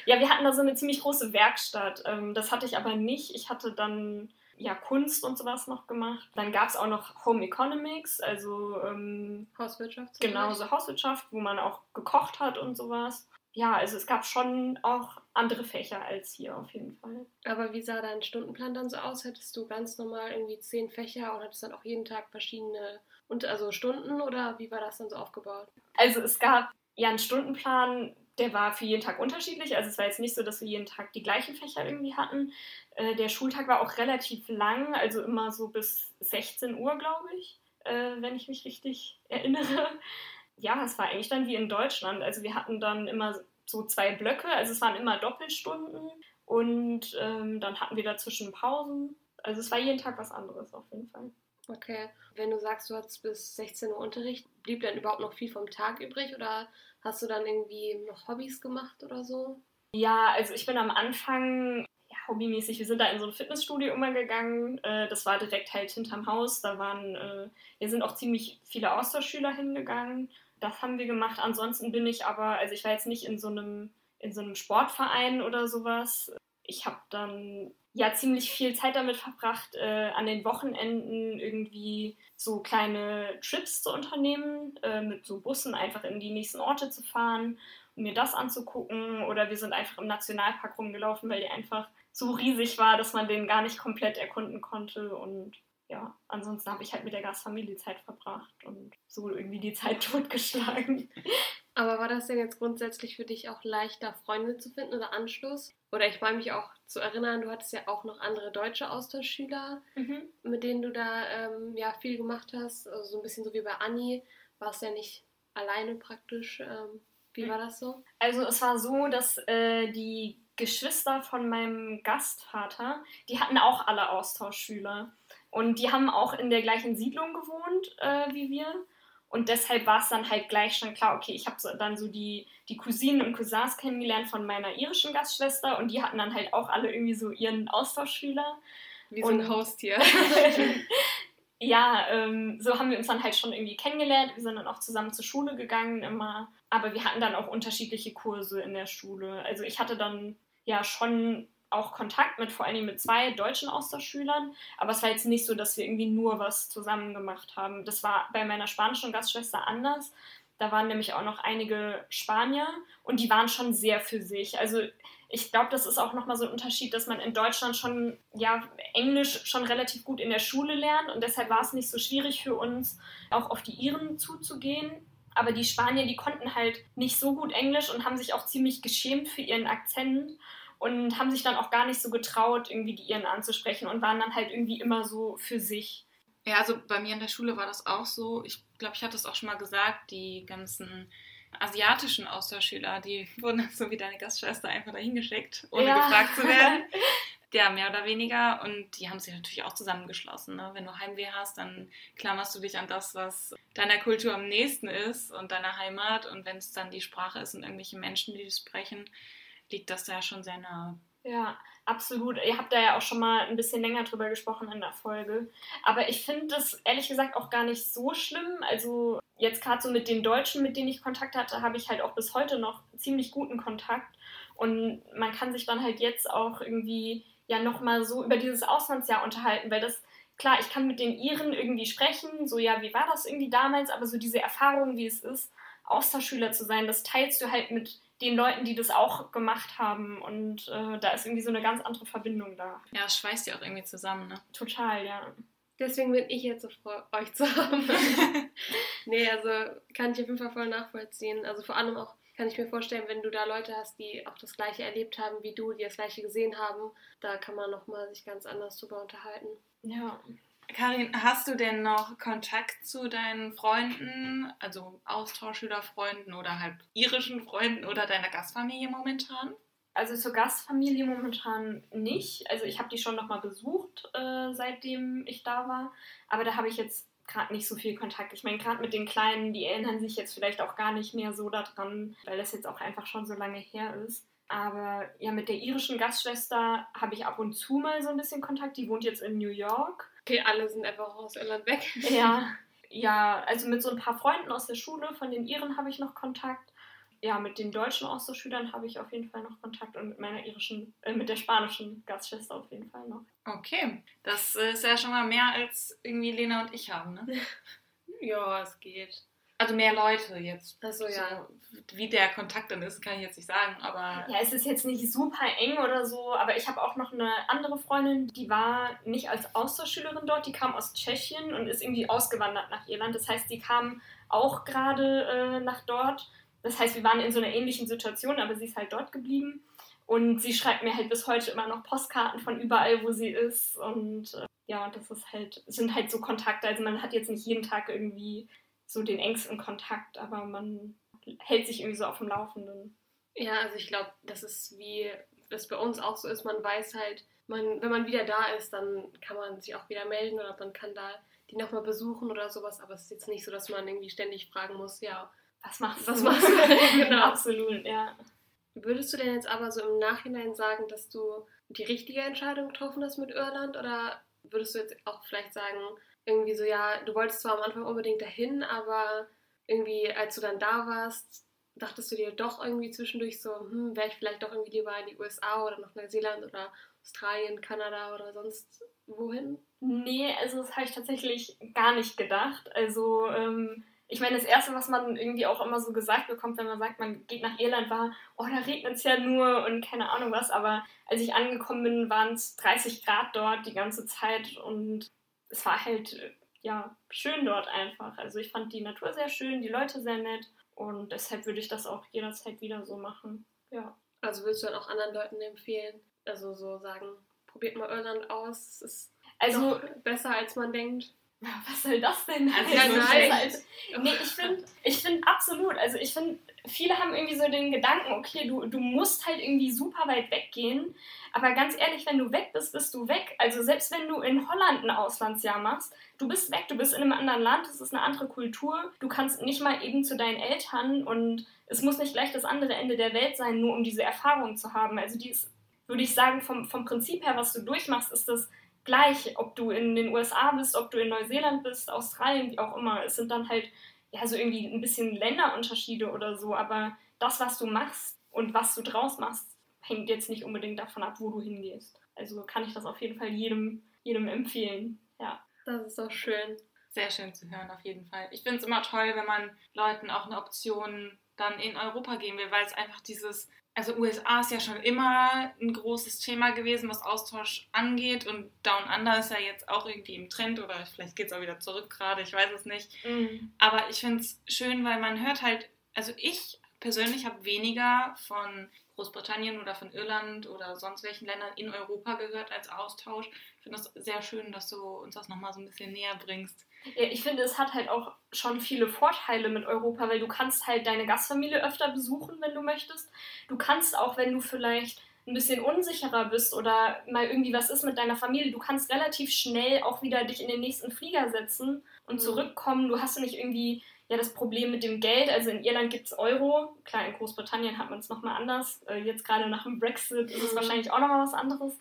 ja, wir hatten da so eine ziemlich große Werkstatt. Ähm, das hatte ich aber nicht. Ich hatte dann ja, Kunst und sowas noch gemacht. Dann gab es auch noch Home Economics, also ähm, Hauswirtschaft. Genau, so Hauswirtschaft, wo man auch gekocht hat und sowas. Ja, also es gab schon auch andere Fächer als hier auf jeden Fall. Aber wie sah dein Stundenplan dann so aus? Hättest du ganz normal irgendwie zehn Fächer und hattest dann auch jeden Tag verschiedene und also Stunden oder wie war das dann so aufgebaut? Also es gab ja einen Stundenplan, der war für jeden Tag unterschiedlich. Also es war jetzt nicht so, dass wir jeden Tag die gleichen Fächer irgendwie hatten. Äh, der Schultag war auch relativ lang, also immer so bis 16 Uhr, glaube ich, äh, wenn ich mich richtig erinnere. Ja, es war eigentlich dann wie in Deutschland. Also wir hatten dann immer so zwei Blöcke, also es waren immer Doppelstunden und ähm, dann hatten wir dazwischen Pausen. Also es war jeden Tag was anderes auf jeden Fall. Okay. Wenn du sagst, du hattest bis 16 Uhr Unterricht, blieb dann überhaupt noch viel vom Tag übrig oder hast du dann irgendwie noch Hobbys gemacht oder so? Ja, also ich bin am Anfang ja, hobbymäßig, wir sind da in so ein Fitnessstudio immer gegangen. Äh, das war direkt halt hinterm Haus. Da waren, äh, wir sind auch ziemlich viele Austauschschüler hingegangen. Das haben wir gemacht. Ansonsten bin ich aber, also ich war jetzt nicht in so einem, in so einem Sportverein oder sowas. Ich habe dann ja ziemlich viel Zeit damit verbracht, äh, an den Wochenenden irgendwie so kleine Trips zu unternehmen, äh, mit so Bussen einfach in die nächsten Orte zu fahren, um mir das anzugucken. Oder wir sind einfach im Nationalpark rumgelaufen, weil der einfach so riesig war, dass man den gar nicht komplett erkunden konnte. Und ja, ansonsten habe ich halt mit der Gastfamilie Zeit verbracht und so irgendwie die Zeit totgeschlagen. Aber war das denn jetzt grundsätzlich für dich auch leichter, Freunde zu finden oder Anschluss? Oder ich meine mich auch zu erinnern, du hattest ja auch noch andere deutsche Austauschschüler, mhm. mit denen du da ähm, ja viel gemacht hast. Also so ein bisschen so wie bei Anni, warst ja nicht alleine praktisch. Ähm, wie mhm. war das so? Also es war so, dass äh, die Geschwister von meinem Gastvater, die hatten auch alle Austauschschüler. Und die haben auch in der gleichen Siedlung gewohnt äh, wie wir. Und deshalb war es dann halt gleich schon klar, okay, ich habe so, dann so die, die Cousinen und Cousins kennengelernt von meiner irischen Gastschwester und die hatten dann halt auch alle irgendwie so ihren Austauschschüler. Wie so ein Host hier. ja, ähm, so haben wir uns dann halt schon irgendwie kennengelernt. Wir sind dann auch zusammen zur Schule gegangen immer. Aber wir hatten dann auch unterschiedliche Kurse in der Schule. Also ich hatte dann ja schon auch Kontakt mit vor allem mit zwei deutschen Austauschschülern, aber es war jetzt nicht so, dass wir irgendwie nur was zusammen gemacht haben. Das war bei meiner spanischen Gastschwester anders. Da waren nämlich auch noch einige Spanier und die waren schon sehr für sich. Also ich glaube, das ist auch nochmal so ein Unterschied, dass man in Deutschland schon, ja, Englisch schon relativ gut in der Schule lernt und deshalb war es nicht so schwierig für uns, auch auf die Iren zuzugehen. Aber die Spanier, die konnten halt nicht so gut Englisch und haben sich auch ziemlich geschämt für ihren Akzent und haben sich dann auch gar nicht so getraut, irgendwie die Iren anzusprechen und waren dann halt irgendwie immer so für sich. Ja, also bei mir in der Schule war das auch so. Ich glaube, ich hatte es auch schon mal gesagt, die ganzen asiatischen Austauschschüler, die wurden so wie deine Gastschwester einfach dahin geschickt, ohne ja. gefragt zu werden. Ja, mehr oder weniger. Und die haben sich natürlich auch zusammengeschlossen. Ne? Wenn du Heimweh hast, dann klammerst du dich an das, was deiner Kultur am nächsten ist und deiner Heimat. Und wenn es dann die Sprache ist und irgendwelche Menschen, die sprechen, liegt das da schon sehr nahe. Ja, absolut. Ihr habt da ja auch schon mal ein bisschen länger drüber gesprochen in der Folge. Aber ich finde das ehrlich gesagt auch gar nicht so schlimm. Also jetzt gerade so mit den Deutschen, mit denen ich Kontakt hatte, habe ich halt auch bis heute noch ziemlich guten Kontakt. Und man kann sich dann halt jetzt auch irgendwie ja nochmal so über dieses Auslandsjahr unterhalten, weil das, klar, ich kann mit den Iren irgendwie sprechen, so ja, wie war das irgendwie damals, aber so diese Erfahrung, wie es ist, Austauschschüler zu sein, das teilst du halt mit den Leuten, die das auch gemacht haben. Und äh, da ist irgendwie so eine ganz andere Verbindung da. Ja, es schweißt ja auch irgendwie zusammen, ne? Total, ja. Deswegen bin ich jetzt so froh, euch zu haben. nee, also kann ich auf jeden Fall voll nachvollziehen. Also vor allem auch kann ich mir vorstellen, wenn du da Leute hast, die auch das Gleiche erlebt haben wie du, die das Gleiche gesehen haben, da kann man nochmal sich ganz anders drüber unterhalten. Ja. Karin, hast du denn noch Kontakt zu deinen Freunden, also Austauschschülerfreunden oder halt irischen Freunden oder deiner Gastfamilie momentan? Also zur Gastfamilie momentan nicht. Also ich habe die schon nochmal besucht, äh, seitdem ich da war. Aber da habe ich jetzt gerade nicht so viel Kontakt. Ich meine, gerade mit den Kleinen, die erinnern sich jetzt vielleicht auch gar nicht mehr so daran, weil das jetzt auch einfach schon so lange her ist. Aber ja, mit der irischen Gastschwester habe ich ab und zu mal so ein bisschen Kontakt. Die wohnt jetzt in New York. Okay, alle sind einfach aus Irland weg. Ja, ja, also mit so ein paar Freunden aus der Schule, von den Iren habe ich noch Kontakt. Ja, mit den deutschen Austauschschülern habe ich auf jeden Fall noch Kontakt und mit meiner irischen, äh, mit der spanischen Gastschwester auf jeden Fall noch. Okay, das ist ja schon mal mehr als irgendwie Lena und ich haben, ne? ja, es geht. Also mehr Leute jetzt. Achso, ja. So, wie der Kontakt dann ist, kann ich jetzt nicht sagen, aber. Ja, es ist jetzt nicht super eng oder so, aber ich habe auch noch eine andere Freundin, die war nicht als Austauschschülerin dort, die kam aus Tschechien und ist irgendwie ausgewandert nach Irland. Das heißt, die kam auch gerade äh, nach dort. Das heißt, wir waren in so einer ähnlichen Situation, aber sie ist halt dort geblieben. Und sie schreibt mir halt bis heute immer noch Postkarten von überall, wo sie ist. Und äh, ja, das ist halt, sind halt so Kontakte. Also man hat jetzt nicht jeden Tag irgendwie so den engsten Kontakt, aber man hält sich irgendwie so auf dem Laufenden. Ja, also ich glaube, das ist wie das bei uns auch so ist, man weiß halt, man, wenn man wieder da ist, dann kann man sich auch wieder melden oder man kann da die nochmal besuchen oder sowas, aber es ist jetzt nicht so, dass man irgendwie ständig fragen muss, ja, was machst was du? Machst du? genau. Absolut, ja. Würdest du denn jetzt aber so im Nachhinein sagen, dass du die richtige Entscheidung getroffen hast mit Irland oder würdest du jetzt auch vielleicht sagen, irgendwie so, ja, du wolltest zwar am Anfang unbedingt dahin, aber irgendwie, als du dann da warst, dachtest du dir doch irgendwie zwischendurch so, hm, wäre ich vielleicht doch irgendwie lieber in die USA oder nach Neuseeland oder Australien, Kanada oder sonst wohin? Nee, also das habe ich tatsächlich gar nicht gedacht. Also, ähm, ich meine, das Erste, was man irgendwie auch immer so gesagt bekommt, wenn man sagt, man geht nach Irland, war, oh, da regnet es ja nur und keine Ahnung was. Aber als ich angekommen bin, waren es 30 Grad dort die ganze Zeit und es war halt ja schön dort einfach. Also ich fand die Natur sehr schön, die Leute sehr nett und deshalb würde ich das auch jederzeit wieder so machen. Ja. Also würdest du dann auch anderen Leuten empfehlen, also so sagen, probiert mal Irland aus, es ist also besser als man denkt. Was soll das denn? Also, ja, ist nice. halt- nee, ich finde ich find absolut, also ich finde, viele haben irgendwie so den Gedanken, okay, du, du musst halt irgendwie super weit weggehen, aber ganz ehrlich, wenn du weg bist, bist du weg. Also selbst wenn du in Holland ein Auslandsjahr machst, du bist weg, du bist in einem anderen Land, es ist eine andere Kultur, du kannst nicht mal eben zu deinen Eltern und es muss nicht gleich das andere Ende der Welt sein, nur um diese Erfahrung zu haben. Also die ist, würde ich sagen, vom, vom Prinzip her, was du durchmachst, ist das gleich, ob du in den USA bist, ob du in Neuseeland bist, Australien, wie auch immer. Es sind dann halt ja so irgendwie ein bisschen Länderunterschiede oder so, aber das, was du machst und was du draus machst, hängt jetzt nicht unbedingt davon ab, wo du hingehst. Also kann ich das auf jeden Fall jedem, jedem empfehlen. Ja. Das ist doch schön. Sehr schön zu hören, auf jeden Fall. Ich finde es immer toll, wenn man Leuten auch eine Option dann in Europa geben will, weil es einfach dieses, also USA ist ja schon immer ein großes Thema gewesen, was Austausch angeht und Down Under ist ja jetzt auch irgendwie im Trend oder vielleicht geht es auch wieder zurück gerade, ich weiß es nicht. Aber ich finde es schön, weil man hört halt, also ich persönlich habe weniger von Großbritannien oder von Irland oder sonst welchen Ländern in Europa gehört als Austausch. Ich finde das sehr schön, dass du uns das nochmal so ein bisschen näher bringst. Ja, ich finde, es hat halt auch schon viele Vorteile mit Europa, weil du kannst halt deine Gastfamilie öfter besuchen, wenn du möchtest. Du kannst auch, wenn du vielleicht ein bisschen unsicherer bist oder mal irgendwie was ist mit deiner Familie, du kannst relativ schnell auch wieder dich in den nächsten Flieger setzen und Mhm. zurückkommen. Du hast nicht irgendwie ja das Problem mit dem Geld. Also in Irland gibt es Euro. Klar, in Großbritannien hat man es nochmal anders. Äh, Jetzt gerade nach dem Brexit ist es Mhm. wahrscheinlich auch nochmal was anderes.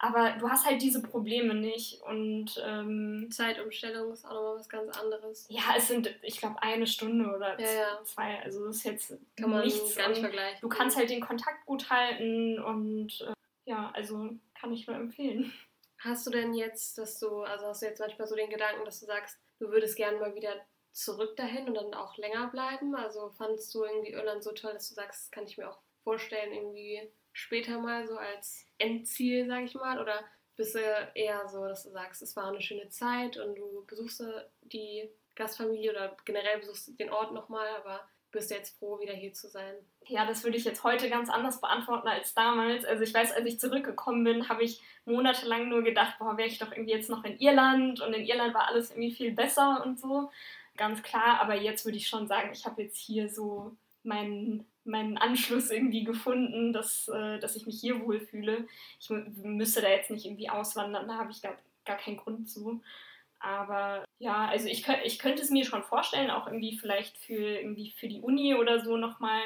Aber du hast halt diese Probleme nicht. Und ähm, Zeitumstellung ist auch nochmal was ganz anderes. ja, es sind, ich glaube, eine Stunde oder Ja, ja. zwei. Also das ist jetzt Kann man nichts. gar nicht vergleichen. du kannst halt den Kontakt gut halten und äh, ja, also kann ich nur empfehlen. Hast du denn jetzt, dass du, also hast du jetzt manchmal so den Gedanken, dass du sagst, du würdest gerne mal wieder zurück dahin und dann auch länger bleiben? Also fandest du irgendwie Irland so toll, dass du sagst, das kann ich mir auch vorstellen, irgendwie später mal so als Endziel, sag ich mal? Oder bist du eher so, dass du sagst, es war eine schöne Zeit und du besuchst die Gastfamilie oder generell besuchst du den Ort nochmal, aber bist du jetzt froh, wieder hier zu sein? Ja, das würde ich jetzt heute ganz anders beantworten als damals. Also ich weiß, als ich zurückgekommen bin, habe ich monatelang nur gedacht, boah, wäre ich doch irgendwie jetzt noch in Irland und in Irland war alles irgendwie viel besser und so. Ganz klar, aber jetzt würde ich schon sagen, ich habe jetzt hier so meinen, meinen Anschluss irgendwie gefunden, dass, äh, dass ich mich hier wohlfühle. Ich mü- müsste da jetzt nicht irgendwie auswandern, da habe ich gar, gar keinen Grund zu. Aber ja, also ich, ich könnte es mir schon vorstellen, auch irgendwie vielleicht für, irgendwie für die Uni oder so nochmal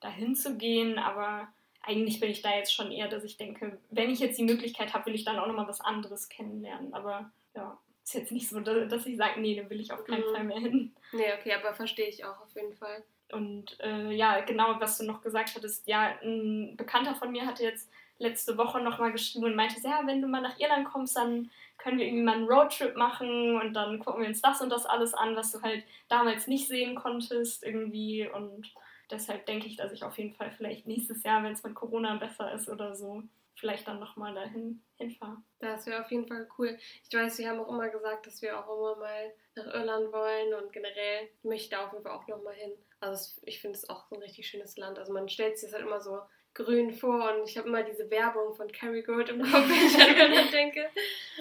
dahin zu gehen, aber eigentlich bin ich da jetzt schon eher, dass ich denke, wenn ich jetzt die Möglichkeit habe, will ich dann auch nochmal was anderes kennenlernen. Aber ja, ist jetzt nicht so, da- dass ich sage, nee, da will ich auf keinen Mhm. Fall mehr hin. Nee, okay, aber verstehe ich auch auf jeden Fall. Und äh, ja, genau, was du noch gesagt hattest, ja, ein Bekannter von mir hatte jetzt letzte Woche nochmal geschrieben und meinte, ja, wenn du mal nach Irland kommst, dann können wir irgendwie mal einen Roadtrip machen und dann gucken wir uns das und das alles an, was du halt damals nicht sehen konntest irgendwie. Und deshalb denke ich, dass ich auf jeden Fall vielleicht nächstes Jahr, wenn es mit Corona besser ist oder so, vielleicht dann nochmal dahin hinfahre. Das wäre auf jeden Fall cool. Ich weiß, wir haben auch immer gesagt, dass wir auch immer mal nach Irland wollen und generell möchte ich da auf jeden Fall auch nochmal hin. Also ich finde es auch so ein richtig schönes Land. Also man stellt sich das halt immer so grün vor und ich habe immer diese Werbung von Kerry Gold im Kopf, wenn ich an Irland denke.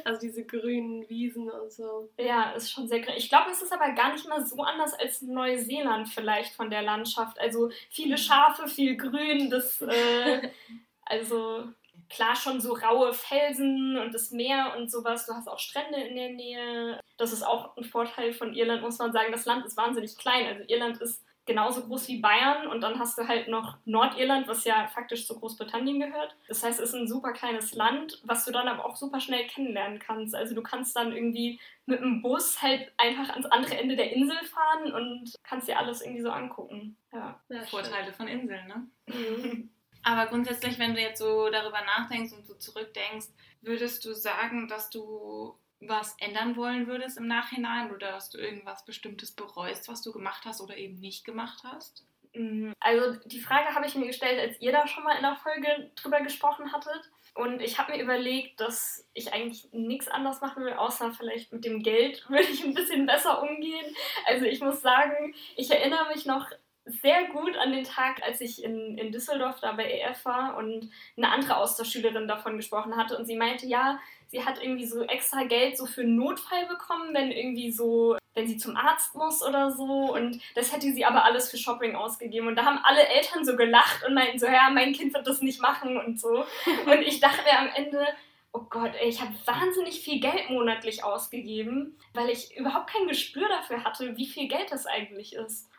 Also diese grünen Wiesen und so. Ja, ist schon sehr grün. Ich glaube, es ist aber gar nicht mal so anders als Neuseeland vielleicht von der Landschaft. Also viele Schafe, viel Grün, das, äh, also klar schon so raue Felsen und das Meer und sowas. Du hast auch Strände in der Nähe. Das ist auch ein Vorteil von Irland, muss man sagen. Das Land ist wahnsinnig klein. Also Irland ist genauso groß wie Bayern und dann hast du halt noch Nordirland, was ja faktisch zu Großbritannien gehört. Das heißt, es ist ein super kleines Land, was du dann aber auch super schnell kennenlernen kannst. Also du kannst dann irgendwie mit dem Bus halt einfach ans andere Ende der Insel fahren und kannst dir alles irgendwie so angucken. Ja. Vorteile von Inseln, ne? Mhm. Aber grundsätzlich, wenn du jetzt so darüber nachdenkst und so zurückdenkst, würdest du sagen, dass du was ändern wollen würdest im Nachhinein oder dass du irgendwas Bestimmtes bereust, was du gemacht hast oder eben nicht gemacht hast? Mm, Also die Frage habe ich mir gestellt, als ihr da schon mal in der Folge drüber gesprochen hattet. Und ich habe mir überlegt, dass ich eigentlich nichts anderes machen will, außer vielleicht mit dem Geld würde ich ein bisschen besser umgehen. Also ich muss sagen, ich erinnere mich noch sehr gut an den Tag, als ich in, in Düsseldorf da bei EF war und eine andere Austauschschülerin davon gesprochen hatte. Und sie meinte, ja, sie hat irgendwie so extra Geld so für einen Notfall bekommen, wenn irgendwie so, wenn sie zum Arzt muss oder so. Und das hätte sie aber alles für Shopping ausgegeben. Und da haben alle Eltern so gelacht und meinten so, ja, mein Kind wird das nicht machen und so. Und ich dachte am Ende, oh Gott, ey, ich habe wahnsinnig viel Geld monatlich ausgegeben, weil ich überhaupt kein Gespür dafür hatte, wie viel Geld das eigentlich ist.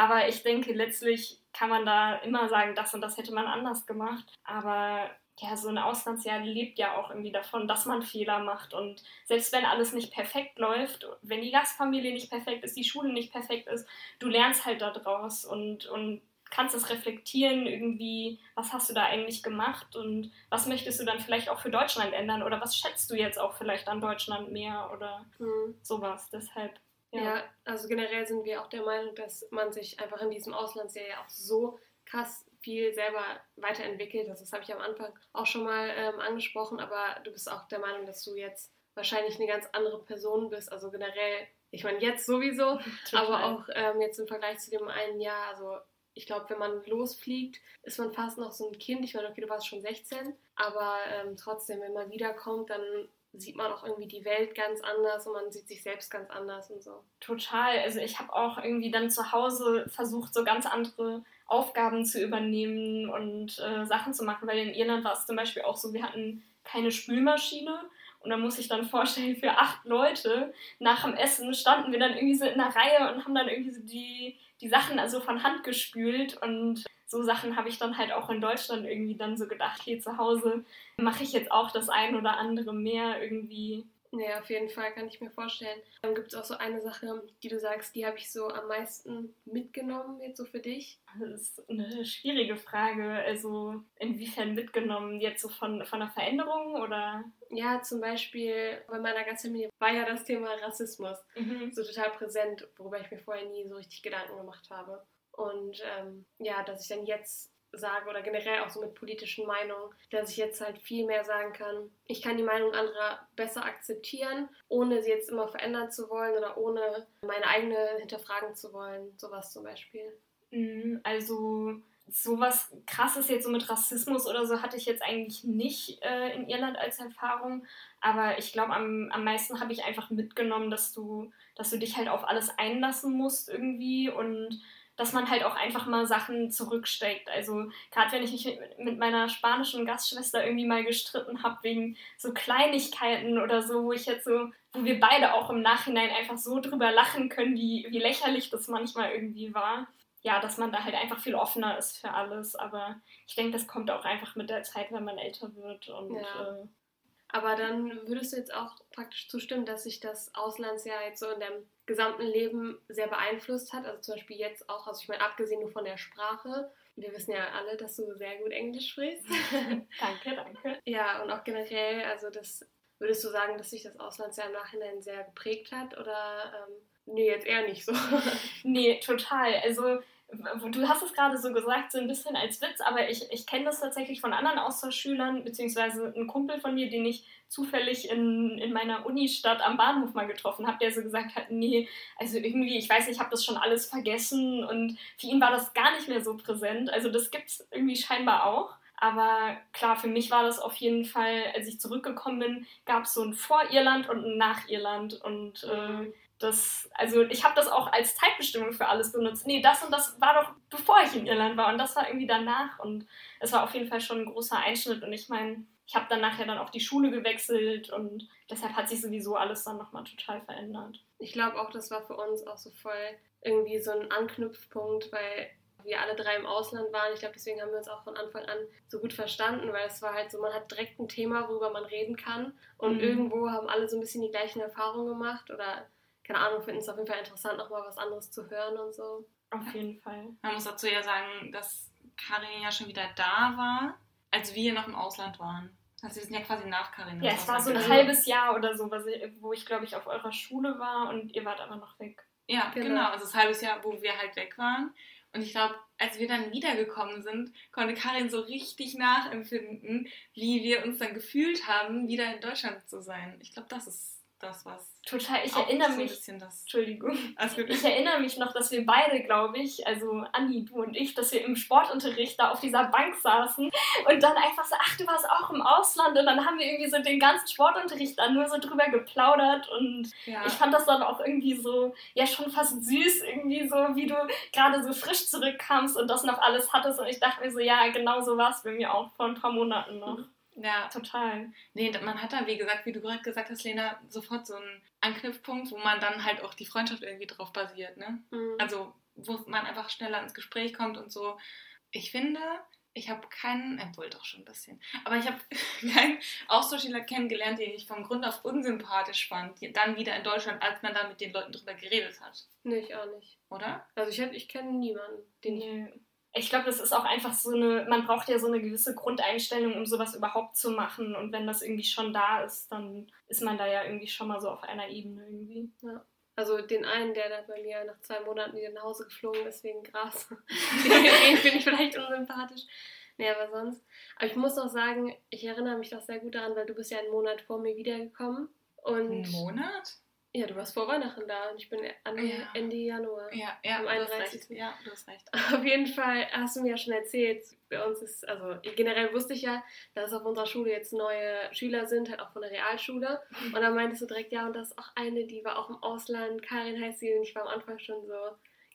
Aber ich denke, letztlich kann man da immer sagen, das und das hätte man anders gemacht. Aber ja, so ein Auslandsjahr lebt ja auch irgendwie davon, dass man Fehler macht. Und selbst wenn alles nicht perfekt läuft, wenn die Gastfamilie nicht perfekt ist, die Schule nicht perfekt ist, du lernst halt daraus und, und kannst es reflektieren, irgendwie, was hast du da eigentlich gemacht und was möchtest du dann vielleicht auch für Deutschland ändern oder was schätzt du jetzt auch vielleicht an Deutschland mehr oder mhm. sowas. Deshalb ja. ja. also generell sind wir auch der Meinung, dass man sich einfach in diesem Auslandsjahr ja auch so krass viel selber weiterentwickelt. Also das habe ich am Anfang auch schon mal ähm, angesprochen, aber du bist auch der Meinung, dass du jetzt wahrscheinlich eine ganz andere Person bist. Also generell, ich meine jetzt sowieso, aber auch ähm, jetzt im Vergleich zu dem einen Jahr. Also ich glaube, wenn man losfliegt, ist man fast noch so ein Kind. Ich meine, okay, du warst schon 16, aber ähm, trotzdem, wenn man wiederkommt, dann sieht man auch irgendwie die Welt ganz anders und man sieht sich selbst ganz anders und so. Total. Also ich habe auch irgendwie dann zu Hause versucht, so ganz andere Aufgaben zu übernehmen und äh, Sachen zu machen, weil in Irland war es zum Beispiel auch so, wir hatten keine Spülmaschine und da muss ich dann vorstellen, für acht Leute nach dem Essen standen wir dann irgendwie so in einer Reihe und haben dann irgendwie so die, die Sachen also von Hand gespült und so Sachen habe ich dann halt auch in Deutschland irgendwie dann so gedacht, hier zu Hause mache ich jetzt auch das ein oder andere mehr irgendwie. Ja, auf jeden Fall kann ich mir vorstellen. Dann gibt es auch so eine Sache, die du sagst, die habe ich so am meisten mitgenommen jetzt so für dich. Das ist eine schwierige Frage. Also inwiefern mitgenommen? Jetzt so von, von einer Veränderung oder? Ja, zum Beispiel bei meiner ganzen Familie war ja das Thema Rassismus mhm. so total präsent, worüber ich mir vorher nie so richtig Gedanken gemacht habe. Und ähm, ja, dass ich dann jetzt sage oder generell auch so mit politischen Meinungen, dass ich jetzt halt viel mehr sagen kann, ich kann die Meinung anderer besser akzeptieren, ohne sie jetzt immer verändern zu wollen oder ohne meine eigene hinterfragen zu wollen, sowas zum Beispiel. Mhm, also sowas krasses jetzt so mit Rassismus oder so hatte ich jetzt eigentlich nicht äh, in Irland als Erfahrung, aber ich glaube am, am meisten habe ich einfach mitgenommen, dass du, dass du dich halt auf alles einlassen musst irgendwie. Und dass man halt auch einfach mal Sachen zurücksteckt. Also gerade wenn ich mich mit meiner spanischen Gastschwester irgendwie mal gestritten habe wegen so Kleinigkeiten oder so, wo ich jetzt so, wo wir beide auch im Nachhinein einfach so drüber lachen können, wie, wie lächerlich das manchmal irgendwie war. Ja, dass man da halt einfach viel offener ist für alles. Aber ich denke, das kommt auch einfach mit der Zeit, wenn man älter wird und ja. äh, aber dann würdest du jetzt auch praktisch zustimmen, dass sich das Auslandsjahr jetzt so in deinem gesamten Leben sehr beeinflusst hat. Also zum Beispiel jetzt auch, also ich meine, abgesehen nur von der Sprache. Wir wissen ja alle, dass du sehr gut Englisch sprichst. danke, danke. Ja, und auch generell, also das würdest du sagen, dass sich das Auslandsjahr im Nachhinein sehr geprägt hat oder ähm, nee, jetzt eher nicht so? nee, total. Also du hast es gerade so gesagt, so ein bisschen als Witz, aber ich, ich kenne das tatsächlich von anderen Austauschschülern, beziehungsweise ein Kumpel von mir, den ich zufällig in, in meiner Unistadt am Bahnhof mal getroffen habe, der so gesagt hat, nee, also irgendwie, ich weiß nicht, ich habe das schon alles vergessen und für ihn war das gar nicht mehr so präsent. Also das gibt es irgendwie scheinbar auch. Aber klar, für mich war das auf jeden Fall, als ich zurückgekommen bin, gab es so ein Vor-Irland und ein Nach-Irland. Und äh, das, also ich habe das auch als Zeitbestimmung für alles benutzt. Nee, das und das war doch bevor ich in Irland war und das war irgendwie danach und es war auf jeden Fall schon ein großer Einschnitt und ich meine, ich habe dann nachher dann auch die Schule gewechselt und deshalb hat sich sowieso alles dann nochmal total verändert. Ich glaube auch, das war für uns auch so voll irgendwie so ein Anknüpfpunkt, weil wir alle drei im Ausland waren. Ich glaube, deswegen haben wir uns auch von Anfang an so gut verstanden, weil es war halt so, man hat direkt ein Thema, worüber man reden kann und mhm. irgendwo haben alle so ein bisschen die gleichen Erfahrungen gemacht oder keine Ahnung, finden es auf jeden Fall interessant, nochmal was anderes zu hören und so. Auf jeden Fall. Man muss dazu ja sagen, dass Karin ja schon wieder da war, als wir noch im Ausland waren. Also wir sind ja quasi nach Karin. Ja, es war so ein halbes Jahr oder so, wo ich glaube ich auf eurer Schule war und ihr wart aber noch weg. Ja, genau. genau. Also das halbes Jahr, wo wir halt weg waren. Und ich glaube, als wir dann wiedergekommen sind, konnte Karin so richtig nachempfinden, wie wir uns dann gefühlt haben, wieder in Deutschland zu sein. Ich glaube, das ist das, was. Total, ich erinnere so mich. Entschuldigung. Gut. Ich erinnere mich noch, dass wir beide, glaube ich, also Anni, du und ich, dass wir im Sportunterricht da auf dieser Bank saßen und dann einfach so, ach, du warst auch im Ausland und dann haben wir irgendwie so den ganzen Sportunterricht dann nur so drüber geplaudert und Ja. ich fand das dann auch irgendwie so, ja, schon fast süß, irgendwie so, wie du gerade so frisch zurückkamst und das noch alles hattest und ich dachte mir so, ja, genau so war es bei mir auch vor ein paar Monaten noch. Ja. Total. Nee, man hat da, wie gesagt, wie du gerade gesagt hast, Lena, sofort so einen Anknüpfpunkt, wo man dann halt auch die Freundschaft irgendwie drauf basiert, ne? Mhm. Also, wo man einfach schneller ins Gespräch kommt und so. Ich finde, ich habe keinen, obwohl doch schon ein bisschen, aber ich habe keinen Austauschschüler kennengelernt, den ich vom Grund auf unsympathisch fand, dann wieder in Deutschland, als man da mit den Leuten drüber geredet hat. nee, ich auch nicht. Oder? Also ich, hab- ich kenne niemanden, den. Nee. Ich glaube, das ist auch einfach so eine, man braucht ja so eine gewisse Grundeinstellung, um sowas überhaupt zu machen. Und wenn das irgendwie schon da ist, dann ist man da ja irgendwie schon mal so auf einer Ebene irgendwie. Also den einen, der da bei mir nach zwei Monaten wieder nach Hause geflogen ist wegen Gras. den finde ich vielleicht unsympathisch. Nee, aber sonst. Aber ich muss noch sagen, ich erinnere mich doch sehr gut daran, weil du bist ja einen Monat vor mir wiedergekommen. Und Ein Monat? Ja, du warst vor Weihnachten da und ich bin an Ja. Ende Januar. Ja, ja, Am du hast 31.. recht. Ja, du hast recht. Auf jeden Fall hast du mir ja schon erzählt, bei uns ist, also generell wusste ich ja, dass auf unserer Schule jetzt neue Schüler sind, halt auch von der Realschule. Und dann meintest du direkt, ja, und das ist auch eine, die war auch im Ausland, Karin heißt sie, und ich war am Anfang schon so.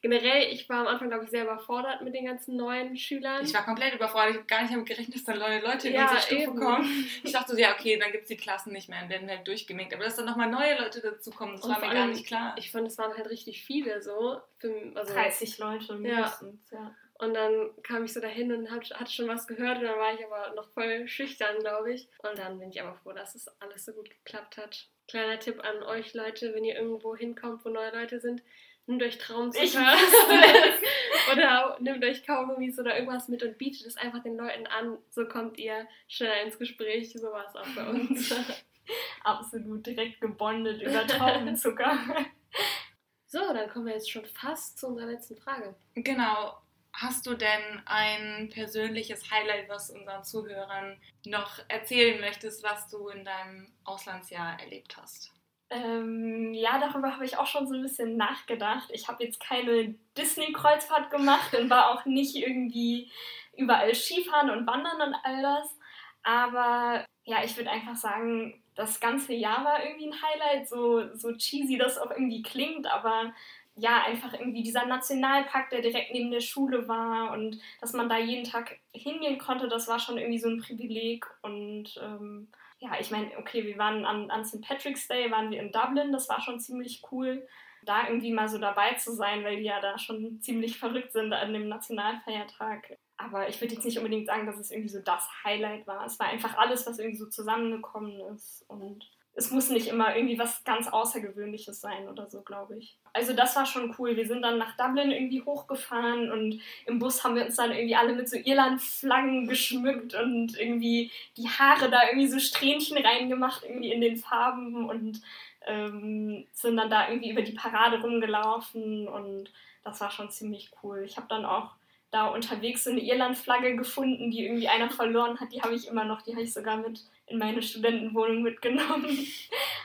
Generell, ich war am Anfang, glaube ich, sehr überfordert mit den ganzen neuen Schülern. Ich war komplett überfordert. Ich habe gar nicht damit gerechnet, dass da neue Leute in Ja, unsere Stufe eben. kommen. Ich dachte so, ja, okay, dann gibt es die Klassen nicht mehr, dann werden halt durchgeminkt. Aber dass dann nochmal neue Leute dazukommen, das Und war mir gar nicht klar. Ich fand, es waren halt richtig viele so. Für, also, 30 Leute mindestens, ja. Und dann kam ich so dahin und hatte schon was gehört und dann war ich aber noch voll schüchtern, glaube ich. Und dann bin ich aber froh, dass es alles so gut geklappt hat. Kleiner Tipp an euch Leute, wenn ihr irgendwo hinkommt, wo neue Leute sind, nehmt euch Traumzucker oder nehmt euch Kaugummis oder irgendwas mit und bietet es einfach den Leuten an. So kommt ihr schneller ins Gespräch. So war es auch bei uns. Absolut direkt gebondet über Traubenzucker. so, dann kommen wir jetzt schon fast zu unserer letzten Frage. Genau. Hast du denn ein persönliches Highlight, was unseren Zuhörern noch erzählen möchtest, was du in deinem Auslandsjahr erlebt hast? Ähm, ja, darüber habe ich auch schon so ein bisschen nachgedacht. Ich habe jetzt keine Disney-Kreuzfahrt gemacht und war auch nicht irgendwie überall Skifahren und Wandern und all das. Aber ja, ich würde einfach sagen, das ganze Jahr war irgendwie ein Highlight, so, so cheesy das auch irgendwie klingt, aber ja, einfach irgendwie dieser Nationalpark, der direkt neben der Schule war und dass man da jeden Tag hingehen konnte, das war schon irgendwie so ein Privileg und ähm, ja, ich meine, okay, wir waren an, an St. Patrick's Day, waren wir in Dublin, das war schon ziemlich cool, da irgendwie mal so dabei zu sein, weil die ja da schon ziemlich verrückt sind an dem Nationalfeiertag. Aber ich würde jetzt nicht unbedingt sagen, dass es irgendwie so das Highlight war. Es war einfach alles, was irgendwie so zusammengekommen ist. Und es muss nicht immer irgendwie was ganz Außergewöhnliches sein oder so, glaube ich. Also das war schon cool. Wir sind dann nach Dublin irgendwie hochgefahren und im Bus haben wir uns dann irgendwie alle mit so Irland-Flaggen geschmückt und irgendwie die Haare da irgendwie so Strähnchen reingemacht, irgendwie in den Farben und ähm, sind dann da irgendwie über die Parade rumgelaufen und das war schon ziemlich cool. Ich habe dann auch da unterwegs so eine Irland-Flagge gefunden, die irgendwie einer verloren hat. Die habe ich immer noch, die habe ich sogar mit in meine Studentenwohnung mitgenommen.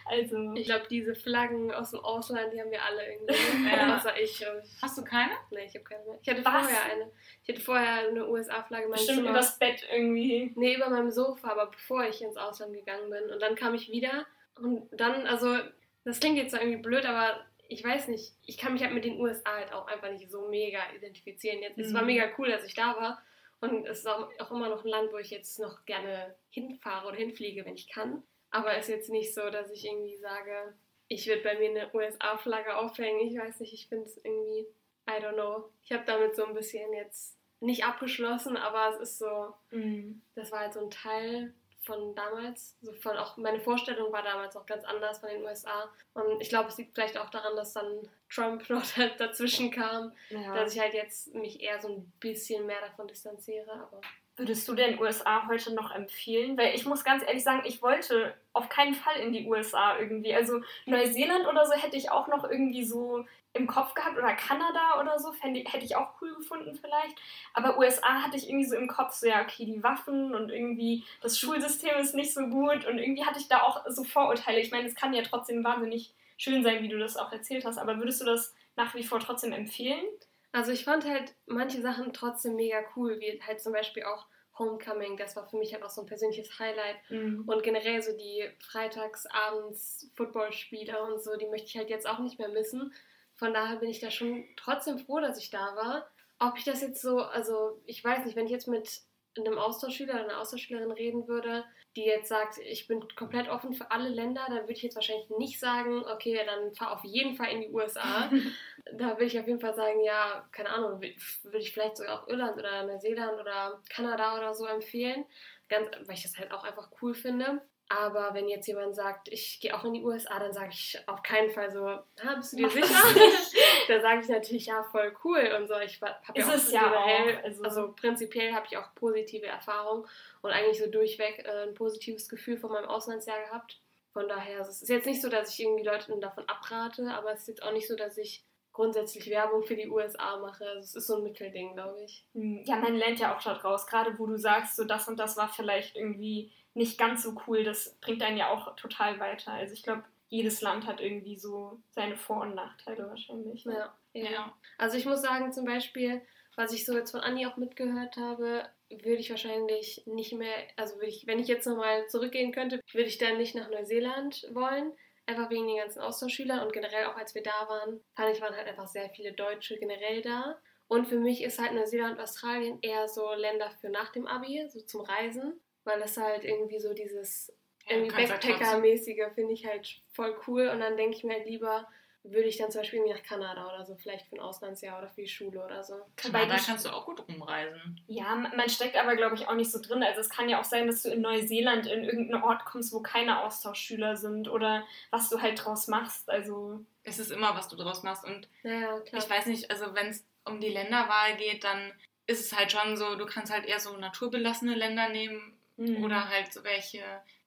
Also Ich glaube, diese Flaggen aus dem Ausland, die haben wir alle irgendwie. Ja. Außer ich. Hast du keine? Nee, ich habe keine mehr. Ich hatte Was? vorher eine. Ich hatte vorher eine USA-Flagge in meinem bestimmt Zimmer. übers Bett irgendwie. Nee, über meinem Sofa, aber bevor ich ins Ausland gegangen bin. Und dann kam ich wieder und dann, also, das klingt jetzt zwar irgendwie blöd, aber ich weiß nicht, ich kann mich halt mit den USA halt auch einfach nicht so mega identifizieren. Jetzt, Es war Mhm. mega cool, dass ich da war. Und es ist auch, immer noch ein Land, wo ich jetzt noch gerne hinfahre oder hinfliege, wenn ich kann. Aber es ist jetzt nicht so, dass ich irgendwie sage, ich würde bei mir eine USA-Flagge aufhängen. Ich weiß nicht, ich finde es irgendwie, I don't know. Ich habe damit so ein bisschen jetzt nicht abgeschlossen, aber es ist so, Mhm. das war halt so ein Teil von damals. So von auch meine Vorstellung war damals auch ganz anders von den USA. Und ich glaube, es liegt vielleicht auch daran, dass dann Trump noch halt dazwischen kam, Ja. dass ich halt jetzt mich eher so ein bisschen mehr davon distanziere. Aber Würdest du denn USA heute noch empfehlen? Weil ich muss ganz ehrlich sagen, ich wollte auf keinen Fall in die USA irgendwie. Also Neuseeland oder so hätte ich auch noch irgendwie so im Kopf gehabt oder Kanada oder so, fände, hätte ich auch cool gefunden vielleicht. Aber USA hatte ich irgendwie so im Kopf, so ja, okay, die Waffen und irgendwie das Schulsystem ist nicht so gut und irgendwie hatte ich da auch so Vorurteile. Ich meine, es kann ja trotzdem wahnsinnig schön sein, wie du das auch erzählt hast, aber würdest du das nach wie vor trotzdem empfehlen? Also ich fand halt manche Sachen trotzdem mega cool, wie halt zum Beispiel auch Homecoming, das war für mich halt auch so ein persönliches Highlight. Mhm. Und generell so die Freitagsabends Footballspiele und so, die möchte ich halt jetzt auch nicht mehr missen. Von daher bin ich da schon trotzdem froh, dass ich da war. Ob ich das jetzt so, also ich weiß nicht, wenn ich jetzt mit einem Austauschschüler oder einer Austauschschülerin reden würde, die jetzt sagt, ich bin komplett offen für alle Länder, dann würde ich jetzt wahrscheinlich nicht sagen, okay, dann fahr auf jeden Fall in die USA. da würde ich auf jeden Fall sagen, ja, keine Ahnung, würde ich vielleicht sogar auch Irland oder Neuseeland oder Kanada oder so empfehlen, ganz, weil ich das halt auch einfach cool finde. Aber wenn jetzt jemand sagt, ich gehe auch in die USA, dann sage ich auf keinen Fall so, ah, bist du dir sicher? da sage ich natürlich, ja, voll cool und so. Ich habe ja auch es ja generell, auch, also, also, prinzipiell habe ich auch positive Erfahrungen und eigentlich so durchweg äh, ein positives Gefühl von meinem Auslandsjahr gehabt. Von daher, es ist jetzt nicht so, dass ich irgendwie Leuten davon abrate, aber es ist jetzt auch nicht so, dass ich grundsätzlich Werbung für die USA mache. Also es ist so ein Mittelding, glaube ich. Hm, ja, man lernt ja auch schon raus, gerade wo du sagst, so das und das war vielleicht irgendwie nicht ganz so cool, das bringt einen ja auch total weiter. Also ich glaube, jedes Land hat irgendwie so seine Vor- und Nachteile wahrscheinlich. Ne? Ja, ja. Also ich muss sagen, zum Beispiel, was ich so jetzt von Anni auch mitgehört habe, würde ich wahrscheinlich nicht mehr, also würde ich, wenn ich jetzt nochmal zurückgehen könnte, würde ich dann nicht nach Neuseeland wollen. Einfach wegen den ganzen Austauschschülern und generell auch als wir da waren, fand ich, waren halt einfach sehr viele Deutsche generell da. Und für mich ist halt Neuseeland und Australien eher so Länder für nach dem Abi, so zum Reisen weil das halt irgendwie so dieses irgendwie Backpacker-mäßige finde ich halt voll cool und dann denke ich mir halt lieber, würde ich dann zum Beispiel nach Kanada oder so, vielleicht für ein Auslandsjahr oder für die Schule oder so. Kanada kannst du auch gut rumreisen. Ja, man steckt aber, glaube ich, auch nicht so drin. Also es kann ja auch sein, dass du in Neuseeland in irgendeinen Ort kommst, wo keine Austauschschüler sind oder was du halt draus machst. Also es ist immer, was du draus machst. Und ja, ich weiß nicht, also wenn es um die Länderwahl geht, dann ist es halt schon so, du kannst halt eher so naturbelassene Länder nehmen, Mhm. Oder halt so welche,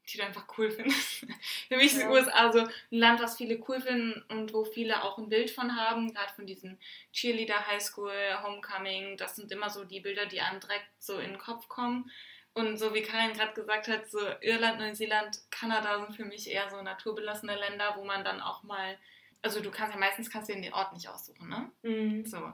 die du einfach cool findest. Für mich ja. ist USA so ein Land, was viele cool finden und wo viele auch ein Bild von haben, gerade von diesen Cheerleader High School, Homecoming. Das sind immer so die Bilder, die einem direkt so in den Kopf kommen. Und so wie Karin gerade gesagt hat, so Irland, Neuseeland, Kanada sind für mich eher so naturbelassene Länder, wo man dann auch mal, also du kannst ja meistens kannst du den Ort nicht aussuchen, ne? Mhm. So.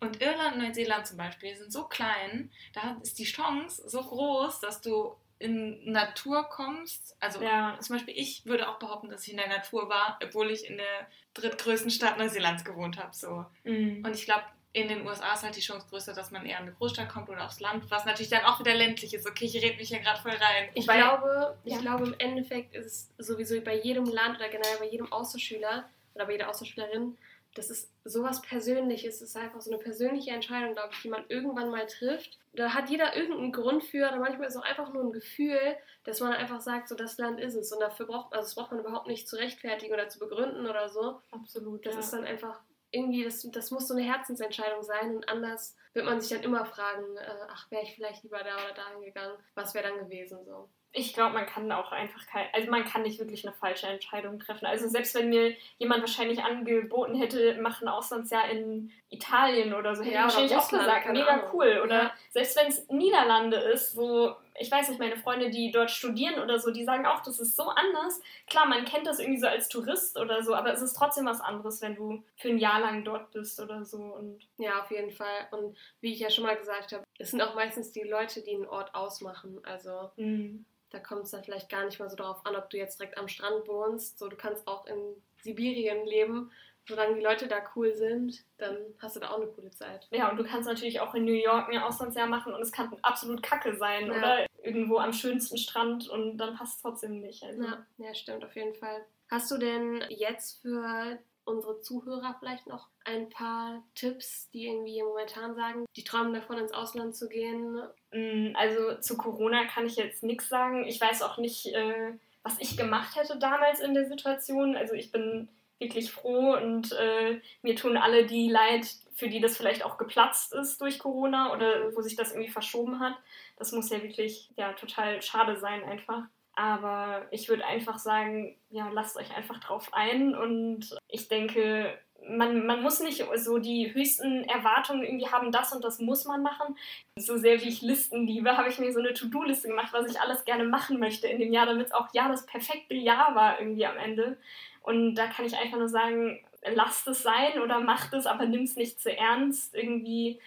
Und Irland und Neuseeland zum Beispiel sind so klein, da ist die Chance so groß, dass du in Natur kommst. Also ja. zum Beispiel ich würde auch behaupten, dass ich in der Natur war, obwohl ich in der drittgrößten Stadt Neuseelands gewohnt habe. So. Mhm. Und ich glaube, in den USA ist halt die Chance größer, dass man eher in eine Großstadt kommt oder aufs Land, was natürlich dann auch wieder ländlich ist. Okay, ich rede mich hier gerade voll rein. Ich Weil, glaube, ich ja. glaube, im Endeffekt ist es sowieso bei jedem Land oder generell bei jedem Austauschschüler oder bei jeder Austauschschülerin das ist sowas Persönliches. Es ist einfach so eine persönliche Entscheidung, glaube ich, die man irgendwann mal trifft. Da hat jeder irgendeinen Grund für, oder manchmal ist es auch einfach nur ein Gefühl, dass man einfach sagt, so das Land ist es. Und dafür braucht, also das braucht man überhaupt nicht zu rechtfertigen oder zu begründen oder so. Absolut. Das ja. ist dann einfach irgendwie, das, das muss so eine Herzensentscheidung sein und anders wird man sich dann immer fragen, äh, ach, wäre ich vielleicht lieber da oder da hingegangen, was wäre dann gewesen so ich glaube, man kann auch einfach kein, also man kann nicht wirklich eine falsche Entscheidung treffen. Also selbst wenn mir jemand wahrscheinlich angeboten hätte, mach ein Auslandsjahr in Italien oder so, hätte ja, ich wahrscheinlich auch gesagt, mega Ahnung. cool. Oder ja. selbst wenn es Niederlande ist, wo, ich weiß nicht, meine Freunde, die dort studieren oder so, die sagen auch, das ist so anders. Klar, man kennt das irgendwie so als Tourist oder so, aber es ist trotzdem was anderes, wenn du für ein Jahr lang dort bist oder so. Und ja, auf jeden Fall. Und wie ich ja schon mal gesagt habe, es sind auch meistens die Leute, die einen Ort ausmachen. Also mhm da kommt es dann vielleicht gar nicht mal so darauf an, ob du jetzt direkt am Strand wohnst. So, du kannst auch in Sibirien leben. Solange die Leute da cool sind, dann hast du da auch eine coole Zeit. Ja, und du kannst natürlich auch in New York ein Auslandsjahr machen und es kann absolut kacke sein ja. oder irgendwo am schönsten Strand und dann passt es trotzdem nicht. Also. Ja, ja, stimmt, auf jeden Fall. Hast du denn jetzt für unsere Zuhörer vielleicht noch ein paar Tipps, die irgendwie momentan sagen, die träumen davon, ins Ausland zu gehen? Mm, also zu Corona kann ich jetzt nichts sagen. Ich weiß auch nicht, äh, was ich gemacht hätte damals in der Situation. Also ich bin wirklich froh und äh, mir tun alle die leid, für die das vielleicht auch geplatzt ist durch Corona oder wo sich das irgendwie verschoben hat. Das muss ja wirklich ja, total schade sein einfach. Aber ich würde einfach sagen, ja, lasst euch einfach drauf ein. Und ich denke, man, man muss nicht so die höchsten Erwartungen irgendwie haben, das und das muss man machen. So sehr wie ich Listen liebe, habe ich mir so eine To-Do-Liste gemacht, was ich alles gerne machen möchte in dem Jahr, damit es auch ja das perfekte Jahr war irgendwie am Ende. Und da kann ich einfach nur sagen, lasst es sein oder macht es, aber nimm es nicht zu ernst. Irgendwie,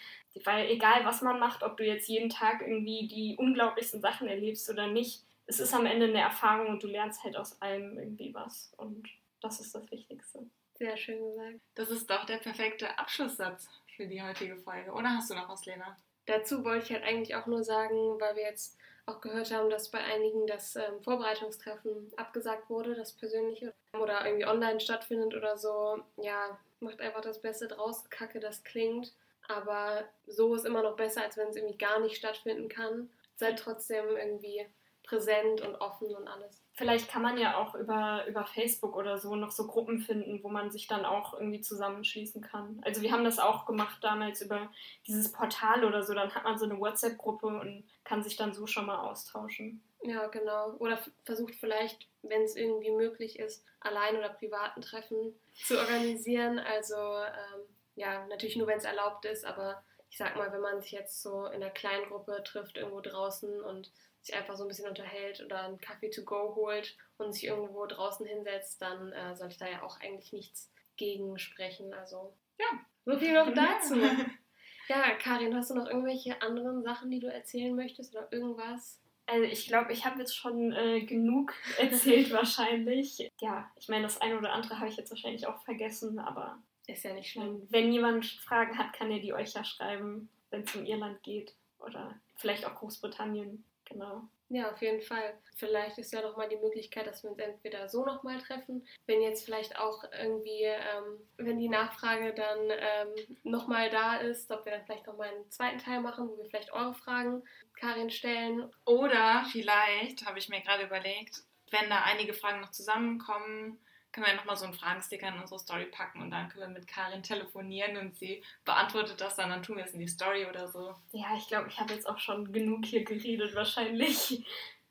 weil egal was man macht, ob du jetzt jeden Tag irgendwie die unglaublichsten Sachen erlebst oder nicht, es ist am Ende eine Erfahrung und du lernst halt aus allem irgendwie was. Und das ist das Wichtigste. Sehr schön gesagt. Das ist doch der perfekte Abschlusssatz für die heutige Folge. Oder hast du noch was, Lena? Dazu wollte ich halt eigentlich auch nur sagen, weil wir jetzt auch gehört haben, dass bei einigen das ähm, Vorbereitungstreffen abgesagt wurde, das persönliche oder irgendwie online stattfindet oder so. Ja, macht einfach das Beste draus. Kacke, das klingt. Aber so ist immer noch besser, als wenn es irgendwie gar nicht stattfinden kann. Seid trotzdem irgendwie präsent und offen und alles. Vielleicht kann man ja auch über, über Facebook oder so noch so Gruppen finden, wo man sich dann auch irgendwie zusammenschließen kann. Also wir haben das auch gemacht damals über dieses Portal oder so. Dann hat man so eine WhatsApp-Gruppe und kann sich dann so schon mal austauschen. Ja, genau. Oder versucht vielleicht, wenn es irgendwie möglich ist, allein oder privaten Treffen zu organisieren. Also ähm, ja, natürlich nur, wenn es erlaubt ist, aber ich sag mal, wenn man sich jetzt so in einer kleinen Gruppe trifft, irgendwo draußen und sich einfach so ein bisschen unterhält oder einen Kaffee to go holt und sich irgendwo draußen hinsetzt, dann äh, sollte da ja auch eigentlich nichts gegen sprechen. Also ja, so viel noch dazu. Ja, Karin, hast du noch irgendwelche anderen Sachen, die du erzählen möchtest oder irgendwas? Also ich glaube, ich habe jetzt schon äh, genug erzählt wahrscheinlich. Ja, ich meine, das eine oder andere habe ich jetzt wahrscheinlich auch vergessen, aber ist ja nicht schlimm. Wenn jemand Fragen hat, kann er die euch ja schreiben, wenn es um Irland geht oder vielleicht auch Großbritannien. Genau. Ja, auf jeden Fall. Vielleicht ist ja nochmal die Möglichkeit, dass wir uns entweder so nochmal treffen, wenn jetzt vielleicht auch irgendwie, ähm, wenn die Nachfrage dann ähm, nochmal da ist, ob wir dann vielleicht nochmal einen zweiten Teil machen, wo wir vielleicht eure Fragen Karin stellen. Oder vielleicht, habe ich mir gerade überlegt, wenn da einige Fragen noch zusammenkommen, können wir nochmal so einen Fragensticker in unsere Story packen und dann können wir mit Karin telefonieren und sie beantwortet das dann, dann tun wir es in die Story oder so. Ja, ich glaube, ich habe jetzt auch schon genug hier geredet wahrscheinlich.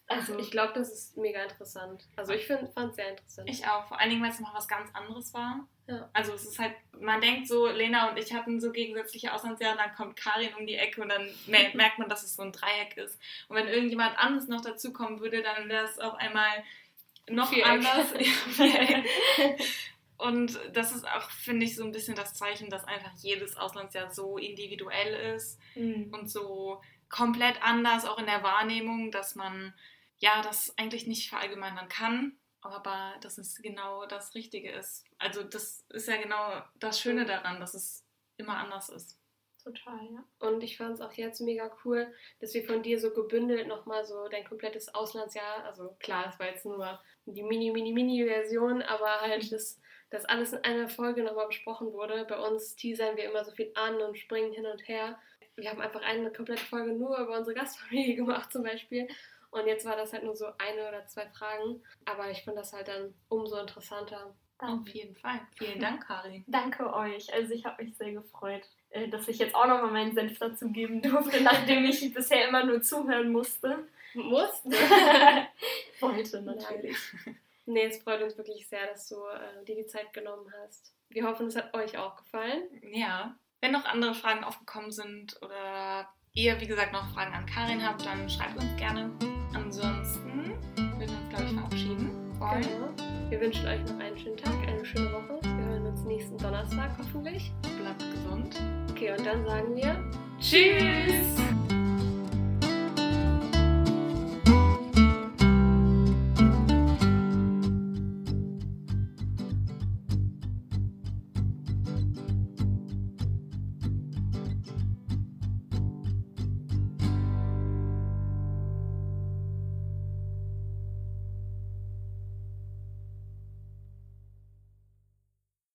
Also ich glaube, das ist mega interessant. Also ich fand es sehr interessant. Ich auch, vor allen Dingen, weil es mal was ganz anderes war. Ja. Also es ist halt, man denkt so, Lena und ich hatten so gegensätzliche Auslandsjahre, dann kommt Karin um die Ecke und dann merkt man, dass es so ein Dreieck ist. Und wenn irgendjemand anderes noch dazukommen würde, dann wäre es auf einmal noch Viereck. anders. Und das ist auch, finde ich, so ein bisschen das Zeichen, dass einfach jedes Auslandsjahr so individuell ist mhm. und so komplett anders, auch in der Wahrnehmung, dass man ja das eigentlich nicht verallgemeinern kann, aber dass es genau das Richtige ist. Also das ist ja genau das Schöne daran, dass es immer anders ist. Total, ja. Und ich fand es auch jetzt mega cool, dass wir von dir so gebündelt nochmal so dein komplettes Auslandsjahr, also klar, es war jetzt nur die mini, mini, mini Version, aber halt, dass das alles in einer Folge nochmal besprochen wurde. Bei uns teasern wir immer so viel an und springen hin und her. Wir haben einfach eine komplette Folge nur über unsere Gastfamilie gemacht zum Beispiel. Und jetzt war das halt nur so eine oder zwei Fragen. Aber ich finde das halt dann umso interessanter. Auf jeden Fall. Vielen Dank, Karin. Danke euch. Also ich habe mich sehr gefreut. Äh, dass ich jetzt auch nochmal meinen Senf dazu geben durfte, nachdem ich bisher immer nur zuhören musste. Musste? Wollte natürlich. Nee, es freut uns wirklich sehr, dass du äh, dir die Zeit genommen hast. Wir hoffen, es hat euch auch gefallen. Ja. Wenn noch andere Fragen aufgekommen sind oder ihr, wie gesagt, noch Fragen an Karin habt, dann schreibt uns gerne. Ansonsten würden wir uns, glaube ich, verabschieden. Genau. Wir wünschen euch noch einen schönen Tag, eine schöne Woche. Wir hören uns nächsten Donnerstag hoffentlich. Bleibt gesund. Okay, und dann sagen wir Tschüss!